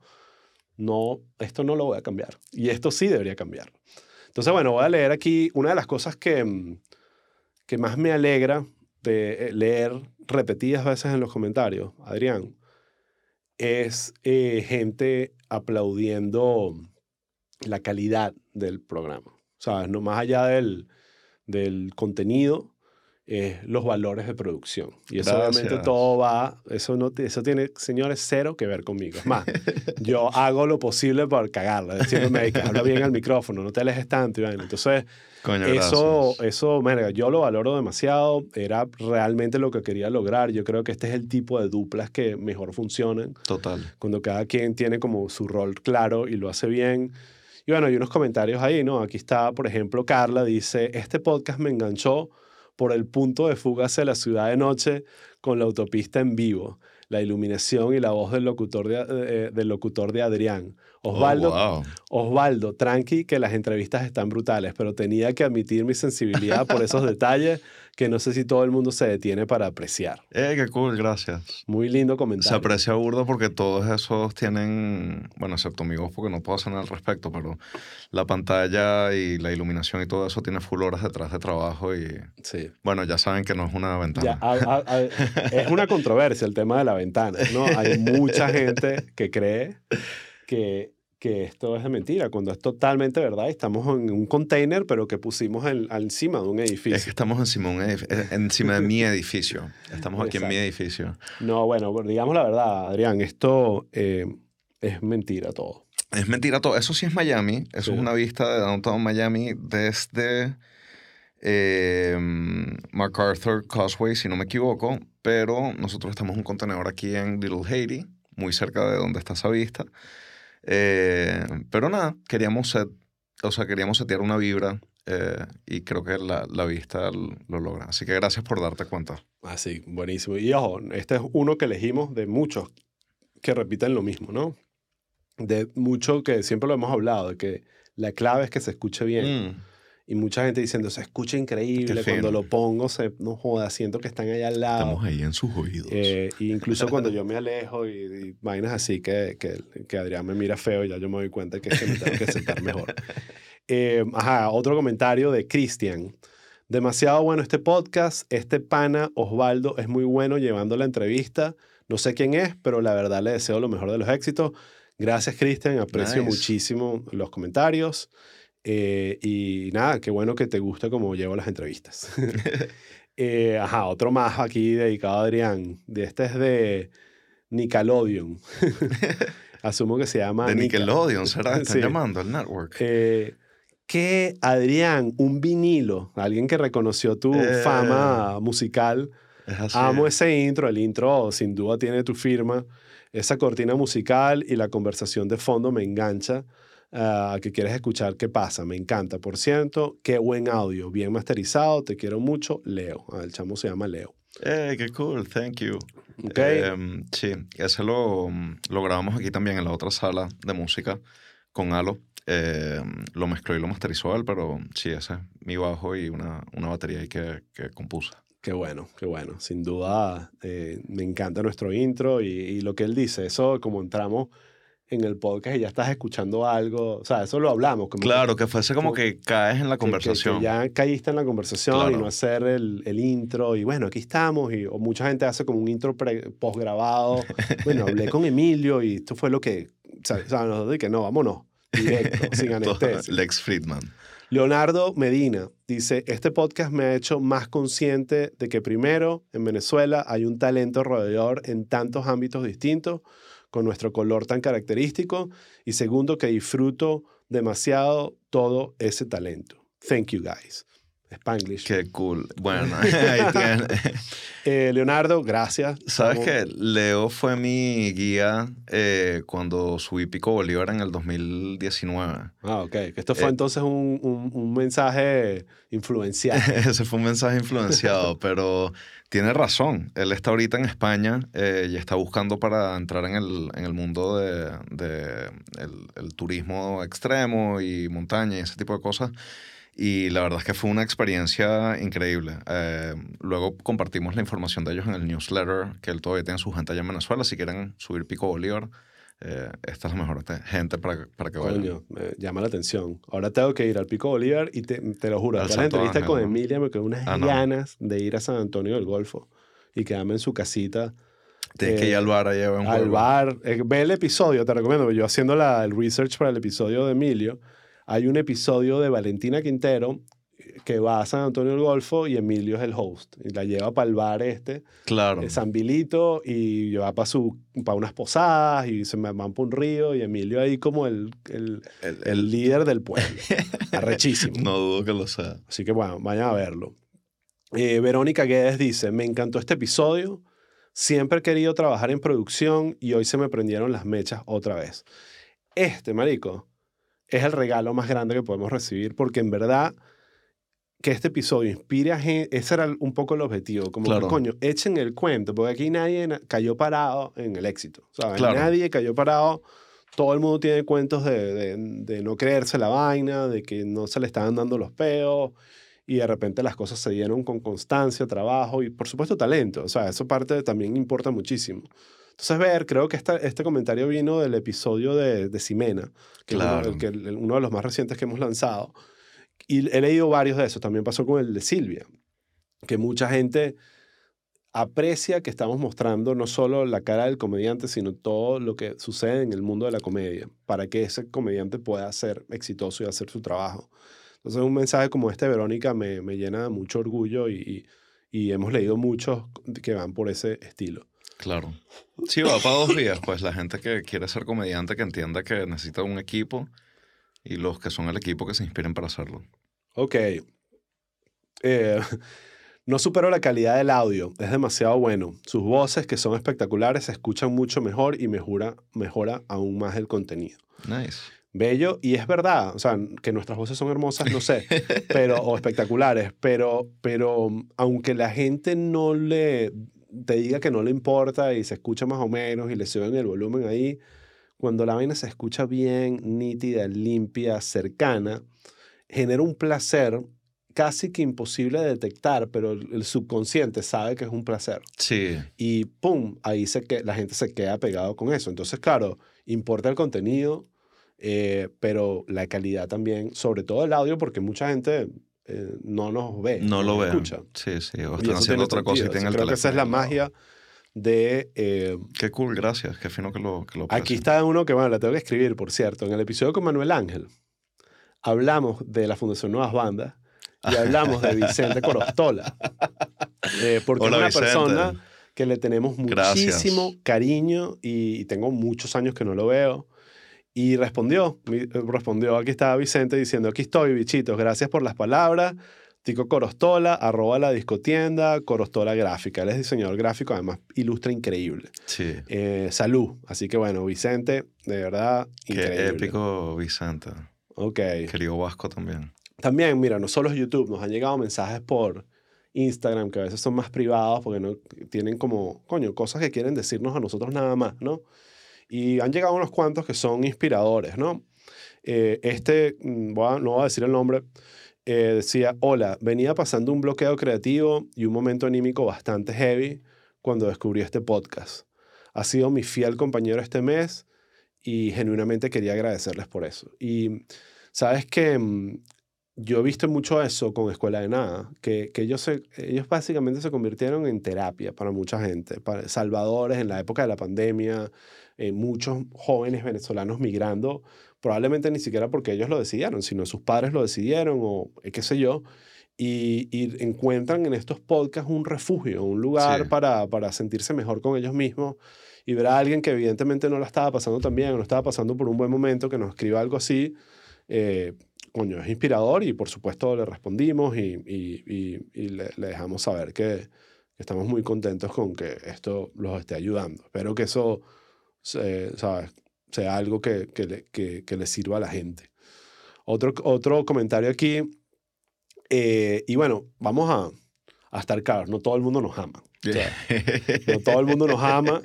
no, esto no lo voy a cambiar. Y esto sí debería cambiar. Entonces, bueno, voy a leer aquí una de las cosas que, mm, que más me alegra de eh, leer repetidas veces en los comentarios, Adrián, es eh, gente aplaudiendo la calidad del programa. O sea, no más allá del, del contenido, eh, los valores de producción. Y eso obviamente todo va, eso, no, eso tiene, señores, cero que ver conmigo. Es más, yo (laughs) hago lo posible por cagarla, diciéndome que habla bien al micrófono, no te alejes tanto. Entonces, eso, eso, yo lo valoro demasiado, era realmente lo que quería lograr. Yo creo que este es el tipo de duplas que mejor funcionan. Total. Cuando cada quien tiene como su rol claro y lo hace bien. Y bueno, hay unos comentarios ahí, ¿no? Aquí está, por ejemplo, Carla dice, este podcast me enganchó por el punto de fuga hacia la ciudad de noche con la autopista en vivo. la iluminación y la voz del locutor de, eh, del locutor de Adrián. Oh, Osvaldo, Osvaldo, tranqui que las entrevistas están brutales, pero tenía que admitir mi sensibilidad por esos (laughs) detalles que no sé si todo el mundo se detiene para apreciar. Eh, qué cool, gracias. Muy lindo comentario. Se aprecia burdo porque todos esos tienen, bueno, excepto mi voz porque no puedo hacer nada al respecto, pero la pantalla y la iluminación y todo eso tiene full horas detrás de trabajo y, sí. bueno, ya saben que no es una ventana. es una controversia el tema de la ventana, ¿no? Hay mucha gente que cree que que esto es de mentira, cuando es totalmente verdad. Estamos en un container, pero que pusimos encima de un edificio. Es que estamos encima de, un eh, encima de mi (laughs) edificio. Estamos aquí en mi edificio. No, bueno, digamos la verdad, Adrián, esto eh, es mentira todo. Es mentira todo. Eso sí es Miami. Eso es una vista de Downtown Miami desde eh, MacArthur Causeway, si no me equivoco. Pero nosotros estamos en un contenedor aquí en Little Haiti, muy cerca de donde está esa vista. Eh, pero nada, queríamos, set, o sea, queríamos setear una vibra eh, y creo que la, la, vista lo logra. Así que gracias por darte cuenta. Ah, sí, buenísimo. Y ojo, este es uno que elegimos de muchos que repiten lo mismo, ¿no? De mucho que siempre lo hemos hablado, de que la clave es que se escuche bien. Mm. Y mucha gente diciendo, se escucha increíble, cuando lo pongo, se, no joda, siento que están ahí al lado. Estamos ahí en sus oídos. Eh, incluso cuando yo me alejo y, y vainas así que, que, que, Adrián me mira feo, ya yo me doy cuenta que es que me tengo que sentar mejor. (laughs) Eh, ajá, otro comentario de Cristian. Demasiado bueno este podcast. Este pana Osvaldo es muy bueno llevando la entrevista. No sé quién es, pero la verdad le deseo lo mejor de los éxitos. Gracias, Cristian. Aprecio muchísimo los comentarios. Eh, y nada, qué bueno que te gusta como llevo las entrevistas. (laughs) (laughs) eh, ajá, otro más aquí dedicado a Adrián. De este es de Nickelodeon. (laughs) Asumo que se llama. De Nickelodeon, ¿será? Están llamando al network. Eh, que Adrián, un vinilo, alguien que reconoció tu eh, fama musical. Amo ese intro, el intro sin duda tiene tu firma. Esa cortina musical y la conversación de fondo me engancha. Ah, que quieres escuchar qué pasa. Me encanta. Por cierto, qué buen audio, bien masterizado. Te quiero mucho, Leo. Ah, el chamo se llama Leo. Eh, qué cool, thank you. Okay. Em, sí, ese lo, lo grabamos aquí también en la otra sala de música con Alo. Em, lo mezcló y lo masterizó él, pero sí, ese es mi bajo y una, una batería ahí que, que compuso. Qué bueno, qué bueno. Sin duda, eh, me encanta nuestro intro y, y, lo que él dice. Eso, como entramos en el podcast y ya estás escuchando algo. O sea, eso lo hablamos. claro, que, fuese como que caes en la conversación. Que, ya caíste en la conversación y no hacer el, el, intro. Y bueno, aquí estamos. Y, o mucha gente hace como un intro postgrabado. (laughs) bueno, hablé con Emilio y esto fue lo que. O sea, nosotros que no, vámonos. Directo, (laughs) sin anestesia. Lex Friedman. Leonardo Medina dice, este podcast me ha hecho más consciente de que primero, en Venezuela hay un talento rodeador en tantos ámbitos distintos con nuestro color tan característico. Y segundo, que disfruto demasiado todo ese talento. Thank you, guys. Spanglish. Qué cool. Bueno, (laughs) ahí. Eh, Leonardo, gracias. Sabes que Leo fue mi guía eh, cuando subí Pico Bolívar en el 2019. Ah, ok. Esto fue eh, entonces un, un, un, mensaje influenciado. (laughs) Ese fue un mensaje influenciado, (laughs) pero tiene razón. Él está ahorita en España y está buscando para entrar en el, en el mundo de, de el turismo extremo y montaña y ese tipo de cosas. Y la verdad es que fue una experiencia increíble. Eh, luego compartimos la información de ellos en el newsletter, que él todavía tiene su gente allá en Venezuela. Si quieren subir Pico Bolívar, eh, esta es la mejor gente para, para que vayan. Coño, me llama la atención. Ahora tengo que ir al Pico Bolívar y te, te lo juro, la entrevista con Emilia me quedó unas ah, ganas de ir a San Antonio del Golfo y quedarme en su casita. Tienes que ir al bar allá. Al bar. Eh, ve el episodio, te recomiendo. Yo haciendo la, el research para el episodio de Emilio hay un episodio de Valentina Quintero que va a San Antonio del Golfo y Emilio es el host. Y la lleva para el bar este. Claro. San Bilito y lleva para para unas posadas y se me van por un río y Emilio ahí como el, el, el, líder del pueblo. (laughs) Arrechísimo. No dudo que lo sea. Así que bueno, vayan a verlo. Eh, Verónica Guedes dice, me encantó este episodio. Siempre he querido trabajar en producción y hoy se me prendieron las mechas otra vez. Este, marico, es el regalo más grande que podemos recibir porque en verdad que este episodio inspire a gente, ese era un poco el objetivo, como que, coño, echen el cuento, porque aquí nadie cayó parado en el éxito, ¿sabes? Nadie cayó parado, todo el mundo tiene cuentos de, de, no creerse la vaina, de que no se le estaban dando los peos, y de repente las cosas se dieron con constancia, trabajo y por supuesto talento, o sea, eso parte también importa muchísimo. Entonces, ver, creo que esta, este comentario vino del episodio de, de Simena, que es uno, de los más recientes que hemos lanzado, y he leído varios de esos. También pasó con el de Silvia, que mucha gente aprecia que estamos mostrando no solo la cara del comediante, sino todo lo que sucede en el mundo de la comedia, para que ese comediante pueda ser exitoso y hacer su trabajo. Entonces, un mensaje como este, Verónica, me, me llena mucho orgullo y, y, hemos leído muchos que van por ese estilo. Claro. Sí, va para dos días, pues la gente que quiere ser comediante, que entienda que necesita un equipo y los que son el equipo que se inspiren para hacerlo. Ok. Eh, no supero la calidad del audio, es demasiado bueno. Sus voces, que son espectaculares, se escuchan mucho mejor y mejora, mejora aún más el contenido. Nice. Bello, y es verdad, o sea, que nuestras voces son hermosas, no sé, pero, o espectaculares, pero, pero aunque la gente no le te diga que no le importa y se escucha más o menos y le suben el volumen ahí, cuando la vaina se escucha bien, nítida, limpia, cercana, genera un placer casi que imposible de detectar, pero el subconsciente sabe que es un placer. Sí. Y pum, ahí se que, la gente se queda pegado con eso. Entonces, claro, importa el contenido, eh, pero la calidad también, sobre todo el audio, porque mucha gente eh, no nos ve. No, lo ve. Escucha. Sí, sí. O están haciendo otra cosa y tienen el Creo que esa es la magia de... Eh, Qué cool, gracias. Qué fino que lo que lo Aquí está uno que, bueno, la tengo que escribir, por cierto. En el episodio con Manuel Ángel hablamos de la Fundación Nuevas Bandas y hablamos de Vicente Corostola. (laughs) Eh, porque es una persona que le tenemos muchísimo cariño y, tengo muchos años que no lo veo. Y respondió, respondió, aquí estaba Vicente diciendo, aquí estoy, bichitos, gracias por las palabras. Tico Corostola, arroba la discotienda, Corostola Gráfica. Él es diseñador gráfico, además ilustra increíble. Sí. Eh, salud. Así que bueno, Vicente, de verdad, increíble. Qué épico Vicente. Ok. Querido Vasco también. También, mira, no solo es YouTube, nos han llegado mensajes por Instagram que a veces son más privados porque no tienen como, coño, cosas que quieren decirnos a nosotros nada más, ¿no? Y han llegado unos cuantos que son inspiradores, ¿no? Eh, este, mm, no voy a decir el nombre, eh, decía, hola, venía pasando un bloqueo creativo y un momento anímico bastante heavy cuando descubrí este podcast. Ha sido mi fiel compañero este mes y genuinamente quería agradecerles por eso. Y sabes que mm, yo he visto mucho eso con Escuela de Nada, que, que ellos, ellos básicamente se convirtieron en terapia para mucha gente, para salvadores en la época de la pandemia, eh, muchos jóvenes venezolanos migrando probablemente ni siquiera porque ellos lo decidieron, sino sus padres lo decidieron o eh, qué sé yo, y, encuentran en estos podcasts un refugio, un lugar para, para sentirse mejor con ellos mismos y ver a alguien que evidentemente no la estaba pasando tan bien, no estaba pasando por un buen momento, que nos escriba algo así, eh, coño, es inspirador y por supuesto le respondimos y, y, y, le, dejamos saber que, estamos muy contentos con que esto los esté ayudando. Espero que eso, ¿sabes? sea algo que, que, le, que, le sirva a la gente. Otro, otro comentario aquí, eh, y bueno, vamos a, a, estar claros, no todo el mundo nos ama. (laughs) no todo el mundo nos ama.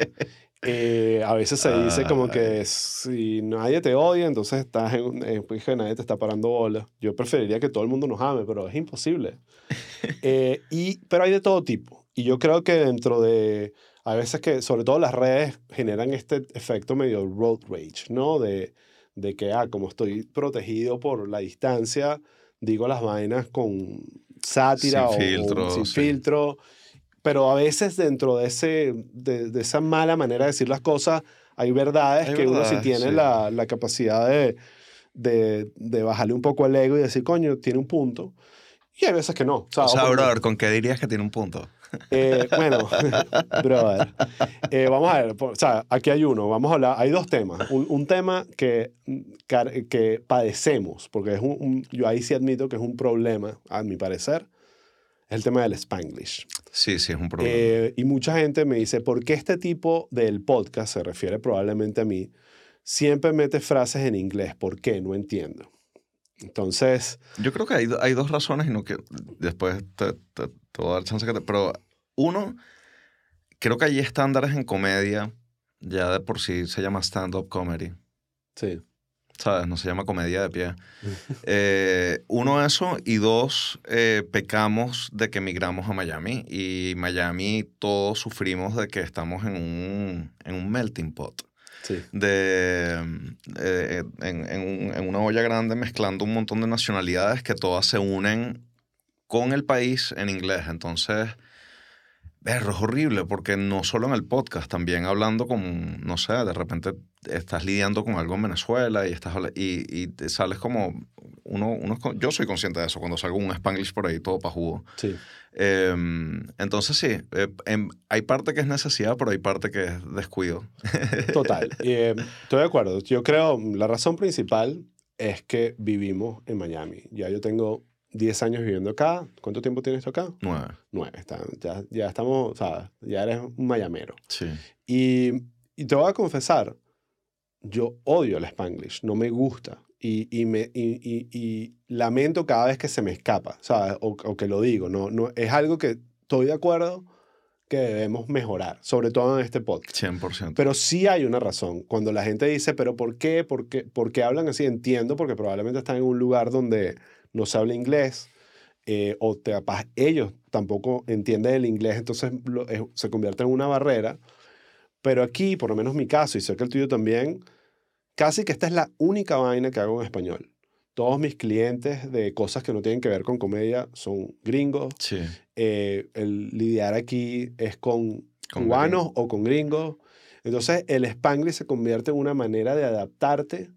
Eh, a veces se dice como que si nadie te odia, entonces estás en, en pues, que nadie te está parando bola. Yo preferiría que todo el mundo nos ame, pero es imposible. (laughs) Eh, y, pero hay de todo tipo. Y yo creo que dentro de a veces que, sobre todo las redes, generan este efecto medio road rage, ¿no? De, de que, ah, como estoy protegido por la distancia, digo las vainas con sátira o, filtro, sin filtro. Pero a veces dentro de, ese, de, de, esa mala manera de decir las cosas, hay verdades que uno sí tiene La, la, capacidad de, de, de, bajarle un poco al ego y decir, coño, tiene un punto. Y hay veces que no. O sea, o sea brother, ¿con qué dirías que tiene un punto? Eh, bueno, (laughs) brother. Eh, vamos a ver, o sea, aquí hay uno, vamos a hablar, hay dos temas. Un, un tema que, que padecemos, porque es un, yo ahí sí admito que es un problema, a mi parecer, es el tema del spanglish. Sí, sí, es un problema. Eh, y mucha gente me dice, ¿por qué este tipo del podcast, se refiere probablemente a mí, siempre mete frases en inglés? ¿Por qué? No entiendo. Entonces... Yo creo que hay, hay dos razones y no que después te, te, voy a dar chance que te... Pero uno, creo que hay estándares en comedia, ya de por sí se llama stand-up comedy. Sí. ¿Sabes? No se llama comedia de pie. (laughs) Eh, uno, eso. Y dos, eh, pecamos de que emigramos a Miami. Y Miami todos sufrimos de que estamos en un, en un melting pot. Sí. De, eh, en, en, en, una olla grande mezclando un montón de nacionalidades que todas se unen con el país en inglés. Entonces, es horrible porque no solo en el podcast, también hablando con, no sé, de repente estás lidiando con algo en Venezuela y, estás, y, y te sales como, uno, uno, yo soy consciente de eso cuando salgo un spanglish por ahí todo para jugo. Sí. Em, entonces sí, eh, em, hay parte que es necesidad, pero hay parte que es descuido. (laughs) Total, eh, estoy de acuerdo. Yo creo, la razón principal es que vivimos en Miami. Ya yo tengo 10 años viviendo acá. ¿Cuánto tiempo tienes acá? Nueve. Nueve. Está, ya, ya estamos, ¿sabes? Ya eres un mayamero. Sí. Y, y, te voy a confesar, yo odio el spanglish, no me gusta. Y, y me, y, y, lamento cada vez que se me escapa, ¿sabes? O, o, que lo digo. No, no, es algo que estoy de acuerdo que debemos mejorar, sobre todo en este podcast. 100%. Pero sí hay una razón. Cuando la gente dice, pero ¿por qué? ¿Por qué, ¿Por qué hablan así? Entiendo, porque probablemente están en un lugar donde no se habla inglés, eh, o te, ellos tampoco entienden el inglés, entonces se convierte en una barrera. Pero aquí, por lo menos mi caso, y sé que el tuyo también, casi que esta es la única vaina que hago en español. Todos mis clientes de cosas que no tienen que ver con comedia son gringos. Sí. Eh, el lidiar aquí es con, cubanos o con gringos. Entonces, el Spanglish se convierte en una manera de adaptarte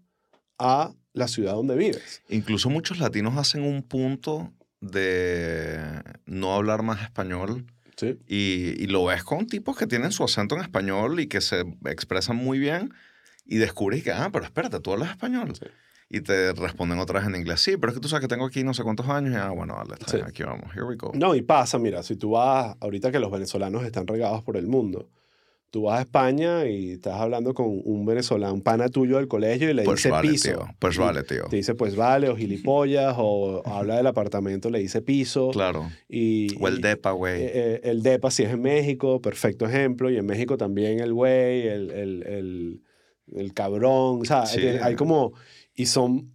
a la ciudad donde vives. Incluso muchos latinos hacen un punto de no hablar más español. Sí. Y, y, lo ves con tipos que tienen su acento en español y que se expresan muy bien y descubres que, ah, pero espérate, tú hablas español. Sí. Y te responden otra vez en inglés. Sí, pero es que tú sabes que tengo aquí no sé cuántos años. Y, ah, bueno, vale, está sí. aquí vamos. Here we go. No, y pasa, mira, si tú vas, ahorita que los venezolanos están regados por el mundo, tú vas a España y estás hablando con un venezolano, un pana tuyo del colegio y le pues dice vale, piso. Tío. Pues vale, tío. Te dice pues vale, o gilipollas, o (laughs) habla del apartamento, le dice piso. Claro. Y, o el depa, güey. Eh, el depa si es en México, perfecto ejemplo. Y en México también el güey, el, el, el, el, cabrón. O sea, sí. hay como... Y son...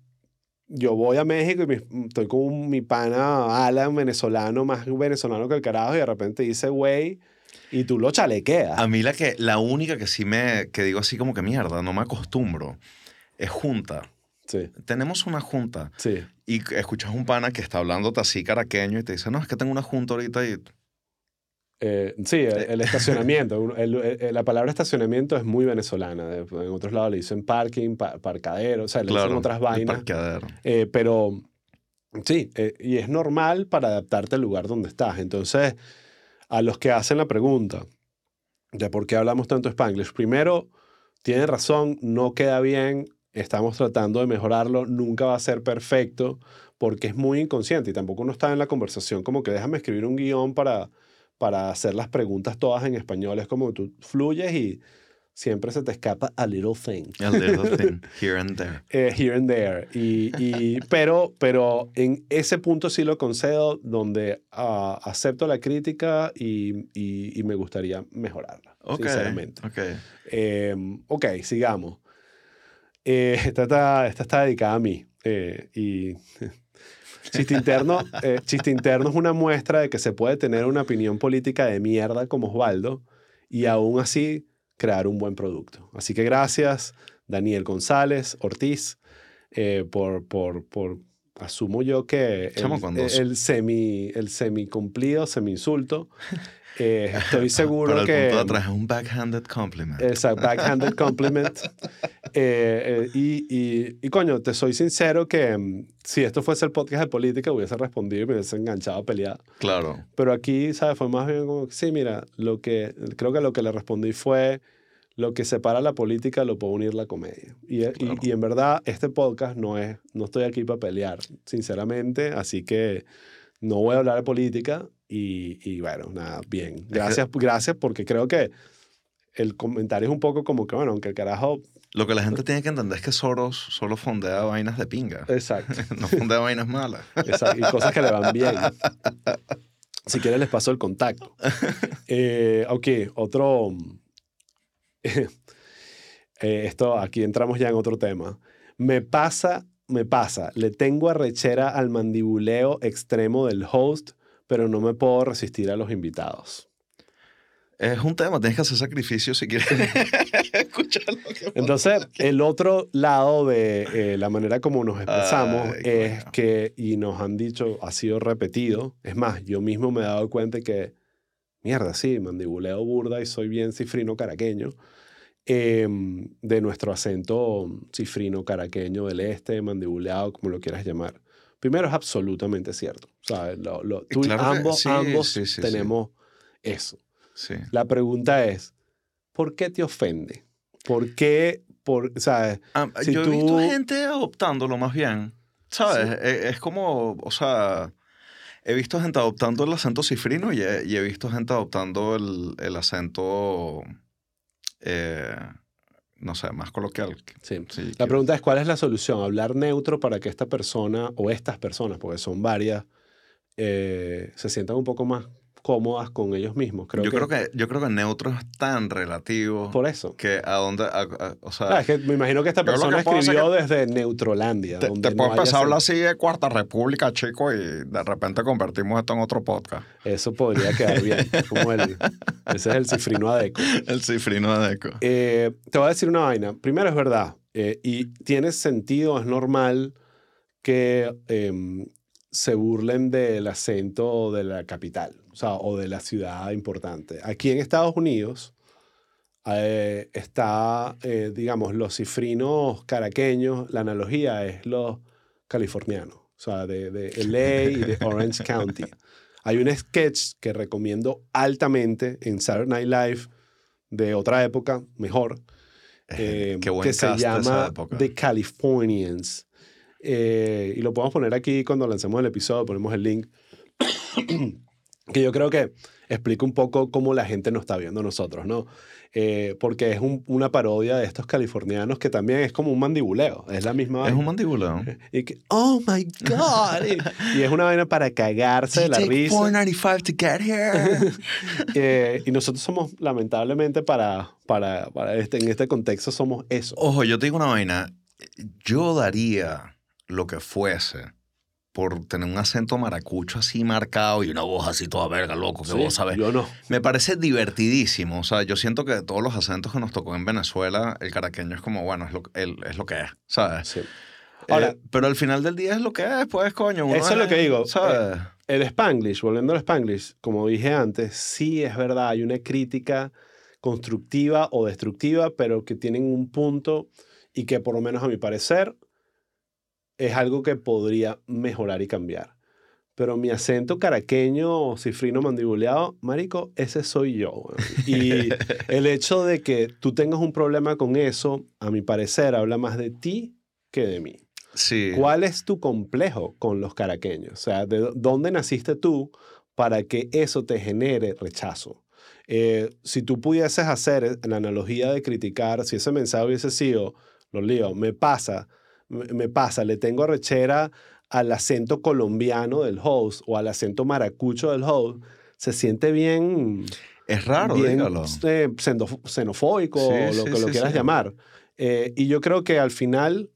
Yo voy a México y estoy con mi pana Alan, venezolano, más venezolano que el carajo, y de repente dice güey y tú lo chalequeas. A mí la, que, la única que sí me, que digo así como que mierda, no me acostumbro, es junta. Sí. Tenemos una junta. Sí. Y escuchas un pana que está hablándote así caraqueño y te dice, no, es que tengo una junta ahorita y... Eh, sí, el, el estacionamiento. (laughs) el, el, la palabra estacionamiento es muy venezolana. En otros lados le dicen parking, pa, parcadero, o sea, le claro, dicen otras vainas. Parqueadero. Eh, pero sí, eh, y es normal para adaptarte al lugar donde estás. Entonces, a los que hacen la pregunta de por qué hablamos tanto spanglish, primero, tienen razón, no queda bien, estamos tratando de mejorarlo, nunca va a ser perfecto porque es muy inconsciente y tampoco uno está en la conversación como que déjame escribir un guion para, para hacer las preguntas todas en español, es como tú fluyes y siempre se te escapa a little thing. A little (laughs) thing, here and there. eh, here and there. Y, y, pero, pero en ese punto sí lo concedo, donde uh, acepto la crítica y, y, y, me gustaría mejorarla, okay, sinceramente. Okay. Eh, ok, sigamos. Eh, esta, está, esta está dedicada a mí. Eh, y (laughs) chiste interno, eh, chiste interno es una muestra de que se puede tener una opinión política de mierda como Osvaldo y aún así crear un buen producto. Así que gracias, Daniel González Ortiz, eh, por, por, por, asumo yo que el, el, semi, el semi cumplido, semi insulto. (laughs) Eh, estoy (laughs) seguro Para el que... Punto de atrás, un backhanded compliment. Exacto, (laughs) backhanded compliment. eh, y, y, y, coño, te soy sincero que um, si esto fuese el podcast de política, hubiese respondido y me hubiese enganchado a pelear. Claro. Pero aquí, ¿sabes? Fue más bien como, sí, mira, lo que, creo que lo que le respondí fue lo que separa la política lo puede unir la comedia. Y, claro. y, y, en verdad, este podcast no es, no estoy aquí para pelear, sinceramente, así que no voy a hablar de política y, y bueno, nada, bien. Gracias, gracias porque creo que el comentario es un poco como que, bueno, aunque el carajo... Lo que la gente tiene que entender es que Soros solo fondea vainas de pinga. Exacto. (laughs) no fondea vainas malas. Exacto. Y cosas que le van bien. Si quieres les paso el contacto. (laughs) Eh, ok, otro... (laughs) Eh, esto, aquí entramos ya en otro tema. Me pasa, me pasa, le tengo arrechera al mandibuleo extremo del host, pero no me puedo resistir a los invitados. Es un tema, tienes que hacer sacrificios si quieres (laughs) escucharlo. Entonces, el otro lado de eh, la manera como nos expresamos es que, y nos han dicho, ha sido repetido, es más, yo mismo me he dado cuenta que, mierda, sí, mandibuleo burda y soy bien cifrino caraqueño, em, de nuestro acento cifrino caraqueño del este, mandibuleado, como lo quieras llamar. Primero es absolutamente cierto. ¿sabes? Lo, lo, tú, ambos, ambos tenemos eso. La pregunta es, ¿por qué te ofende? ¿Por qué? Por, ¿sabes? Ah, yo he visto gente adoptándolo más bien. ¿Sabes? E, es, como, o sea, he visto gente adoptando el acento cifrino y he, visto gente adoptando el, el acento, eh, no sé, más coloquial. Sí. la pregunta es, ¿cuál es la solución? ¿Hablar neutro para que esta persona o estas personas, porque son varias, eh, se sientan un poco más cómodas con ellos mismos. Creo yo, que, creo que, yo creo que neutro es tan relativo. Por eso. Que a dónde. o sea, es que me imagino que esta persona escribió desde Neutrolandia. Te, donde te puedo empezar a hablar así de Cuarta República, chico, y de repente convertimos esto en otro podcast. Eso podría quedar bien. (laughs) como el, ese es el cifrino adeco. El cifrino adeco. Eh, te voy a decir una vaina. Primero es verdad. Eh, y tiene sentido, es normal que em, se burlen del acento de la capital o, sea, o de la ciudad importante. Aquí en Estados Unidos eh, está, eh, digamos, los cifrinos caraqueños, la analogía es los californianos, o sea, de, de LA y de (laughs) Orange County. Hay un sketch que recomiendo altamente en Saturday Night Live de otra época, mejor, eh, que se llama The Californians. Eh, y lo podemos poner aquí cuando lancemos el episodio, ponemos el link. que yo creo que explica un poco cómo la gente nos está viendo nosotros, ¿no? Eh, porque es una parodia de estos californianos que también es como un mandibuleo, es la misma Es un mandibuleo. (laughs) Y que, oh my God. y, es una vaina para cagarse de la risa. 495 to get here. (laughs) Eh, y nosotros somos, lamentablemente, para, para, para este, en este contexto, somos eso. Ojo, yo te digo una vaina. Yo daría lo que fuese por tener un acento maracucho así marcado y una voz así toda verga, loco, que vos sabes. Yo no. Me parece divertidísimo. O sea, yo siento que de todos los acentos que nos tocó en Venezuela, el caraqueño es como, bueno, es lo, es lo que es, ¿sabes? Sí. Ahora, eh, pero al final del día es lo que es, pues, coño. eso es lo que digo. ¿sabes? Eh, el Spanglish, volviendo al Spanglish, como dije antes, sí es verdad, hay una crítica constructiva o destructiva, pero que tienen un punto y que por lo menos a mi parecer es algo que podría mejorar y cambiar. Pero mi acento caraqueño, cifrino mandibuleado, marico, ese soy yo. Y (laughs) el hecho de que tú tengas un problema con eso, a mi parecer, habla más de ti que de mí. Sí. ¿Cuál es tu complejo con los caraqueños? O sea, ¿de dónde naciste tú para que eso te genere rechazo? Eh, si tú pudieses hacer la analogía de criticar, si ese mensaje hubiese sido, lo lío, me pasa, me pasa, le tengo rechera al acento colombiano del host o al acento maracucho del host, se siente bien... Es raro, dígalo. Eh, xenofóbico, o lo que lo quieras llamar. Eh, y yo creo que al final,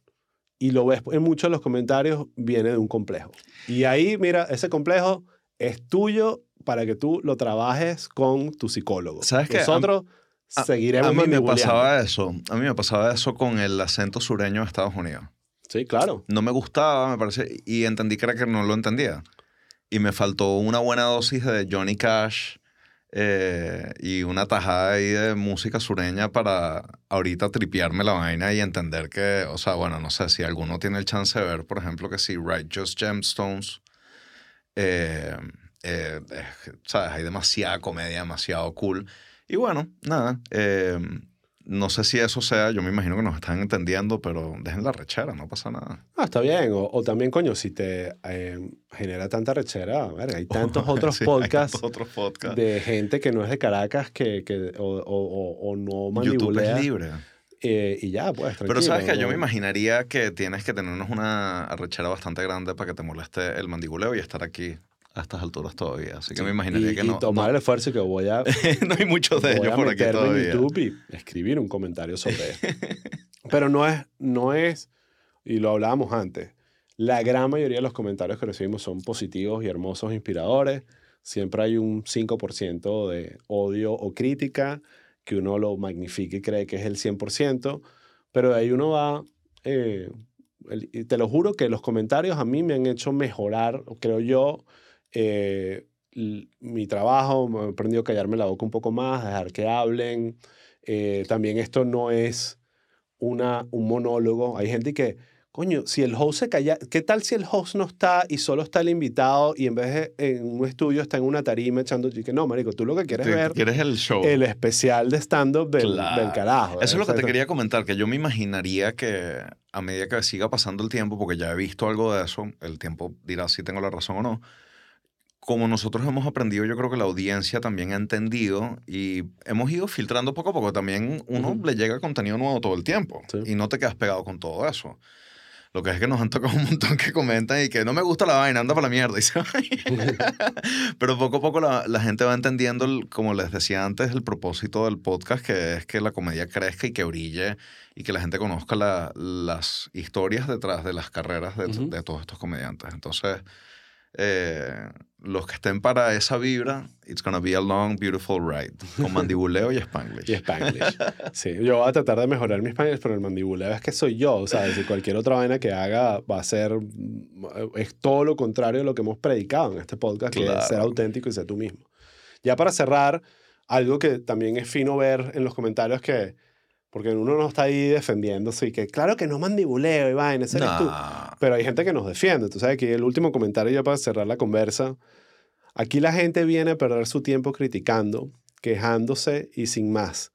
y lo ves en muchos de los comentarios, viene de un complejo. Y ahí, mira, ese complejo es tuyo para que tú lo trabajes con tu psicólogo. ¿Sabes Nosotros seguiremos A mí me pasaba eso. A mí me pasaba eso con el acento sureño de Estados Unidos. Sí, claro. No me gustaba, me parece, y entendí que era que no lo entendía. Y me faltó una buena dosis de Johnny Cash eh, y una tajada ahí de música sureña para ahorita tripearme la vaina y entender que, o sea, bueno, no sé si alguno tiene el chance de ver, por ejemplo, que si Righteous Gemstones, eh, eh, ¿sabes? Hay demasiada comedia, demasiado cool. Y bueno, nada, no sé si eso sea, yo me imagino que nos están entendiendo, pero dejen la rechera, no pasa nada. Ah, está bien. O, también, coño, si te eh, genera tanta rechera, verga, hay tantos (laughs) otros podcasts otros podcasts de gente que no es de Caracas que, que o, o, no mandibulea. YouTube es libre. Eh, y ya, pues, tranquilo. Pero sabes que yo me imaginaría que tienes que tenernos una rechera bastante grande para que te moleste el mandibuleo y estar aquí a estas alturas todavía. Así que me imaginaría que no. Y tomar el esfuerzo que voy a. (laughs) no hay muchos de ellos por aquí todavía. en YouTube y escribir un comentario sobre esto. Pero no es, no es, y lo hablábamos antes, la gran mayoría de los comentarios que recibimos son positivos y hermosos, inspiradores. Siempre hay un 5% de odio o crítica que uno lo magnifica y cree que es el 100%, pero de ahí uno va. Eh, te lo juro que los comentarios a mí me han hecho mejorar, creo yo, eh, mi trabajo, me he aprendido a callarme la boca un poco más, dejar que hablen. Eh, también esto no es una, un monólogo. Hay gente que, coño, si el host se calla, ¿qué tal si el host no está y solo está el invitado y en vez de en un estudio está en una tarima echando que No, marico, tú lo que quieres ver... Quieres el show. El especial de stand-up del, del, carajo. Eso es lo que te quería comentar, que yo me imaginaría que a medida que siga pasando el tiempo, porque ya he visto algo de eso, el tiempo dirá si tengo la razón o no, como nosotros hemos aprendido, yo creo que la audiencia también ha entendido y hemos ido filtrando poco a poco. También uno le llega contenido nuevo todo el tiempo y no te quedas pegado con todo eso. Lo que es que nos han tocado (laughs) un montón que comentan y que no me gusta la vaina, anda para la mierda. (laughs) (laughs) Pero poco a poco la, la, gente va entendiendo, como les decía antes, el propósito del podcast, que es que la comedia crezca y que brille y que la gente conozca la, las historias detrás de las carreras de, de todos estos comediantes. Entonces, eh, los que estén para esa vibra, it's gonna be a long, beautiful ride. Con mandibuleo y spanglish. (laughs) Y spanglish. Sí, yo voy a tratar de mejorar mi spanglish, pero el mandibuleo es que soy yo. O sea, si cualquier otra vaina que haga va a ser. Es todo lo contrario de lo que hemos predicado en este podcast, que es ser auténtico y ser tú mismo. Ya para cerrar, algo que también es fino ver en los comentarios que porque uno no está ahí defendiéndose y que claro que no mandibuleo y vaina, ese eres tú. Pero hay gente que nos defiende. Tú sabes que el último comentario ya para cerrar la conversa. Aquí la gente viene a perder su tiempo criticando, quejándose y sin más.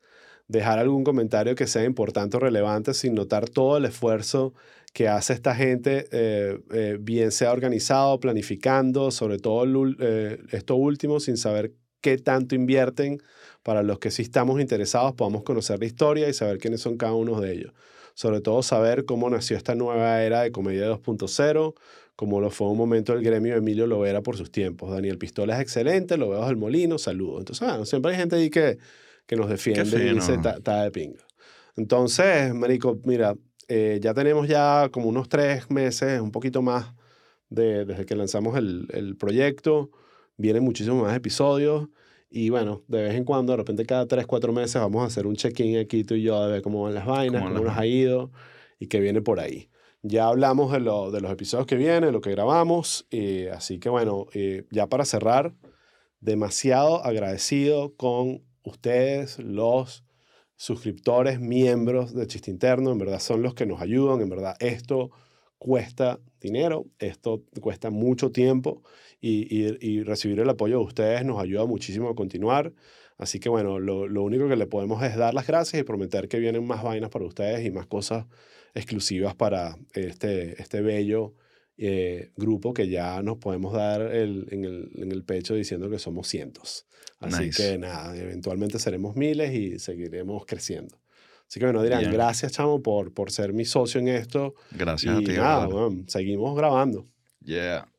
Dejar algún comentario que sea importante o relevante sin notar todo el esfuerzo que hace esta gente, eh, eh, bien sea organizado, planificando, sobre todo eh, esto último, sin saber qué tanto invierten para los que sí estamos interesados podamos conocer la historia y saber quiénes son cada uno de ellos. Sobre todo saber cómo nació esta nueva era de Comedia 2.0, como lo fue un momento el gremio de Emilio Lovera por sus tiempos. Daniel Pistola es excelente, lo veo del Molino, saludos. Entonces, siempre hay gente ahí que, que nos defiende y dice, está de pinga. Entonces, Marico, mira, eh, ya tenemos ya como unos tres meses, un poquito más, de, desde que lanzamos el, el proyecto. Vienen muchísimos más episodios. Y bueno, de vez en cuando, de repente cada tres, cuatro meses, vamos a hacer un check-in aquí tú y yo de ver cómo van las vainas, cómo, nos ha ido y qué viene por ahí. Ya hablamos de, lo, de los episodios que vienen, lo que grabamos. y así que bueno, ya para cerrar, demasiado agradecido con ustedes, los suscriptores, miembros de Chiste Interno. En verdad son los que nos ayudan. En verdad esto cuesta dinero, esto cuesta mucho tiempo y, recibir el apoyo de ustedes nos ayuda muchísimo a continuar. Así que bueno, lo, único que le podemos es dar las gracias y prometer que vienen más vainas para ustedes y más cosas exclusivas para este, este bello eh, grupo que ya nos podemos dar el, en, el, en, el, pecho diciendo que somos cientos. Así que nada, eventualmente seremos miles y seguiremos creciendo. Así que bueno, dirán, gracias, chamo, por, por ser mi socio en esto. Gracias a ti. Nada, seguimos grabando. Yeah.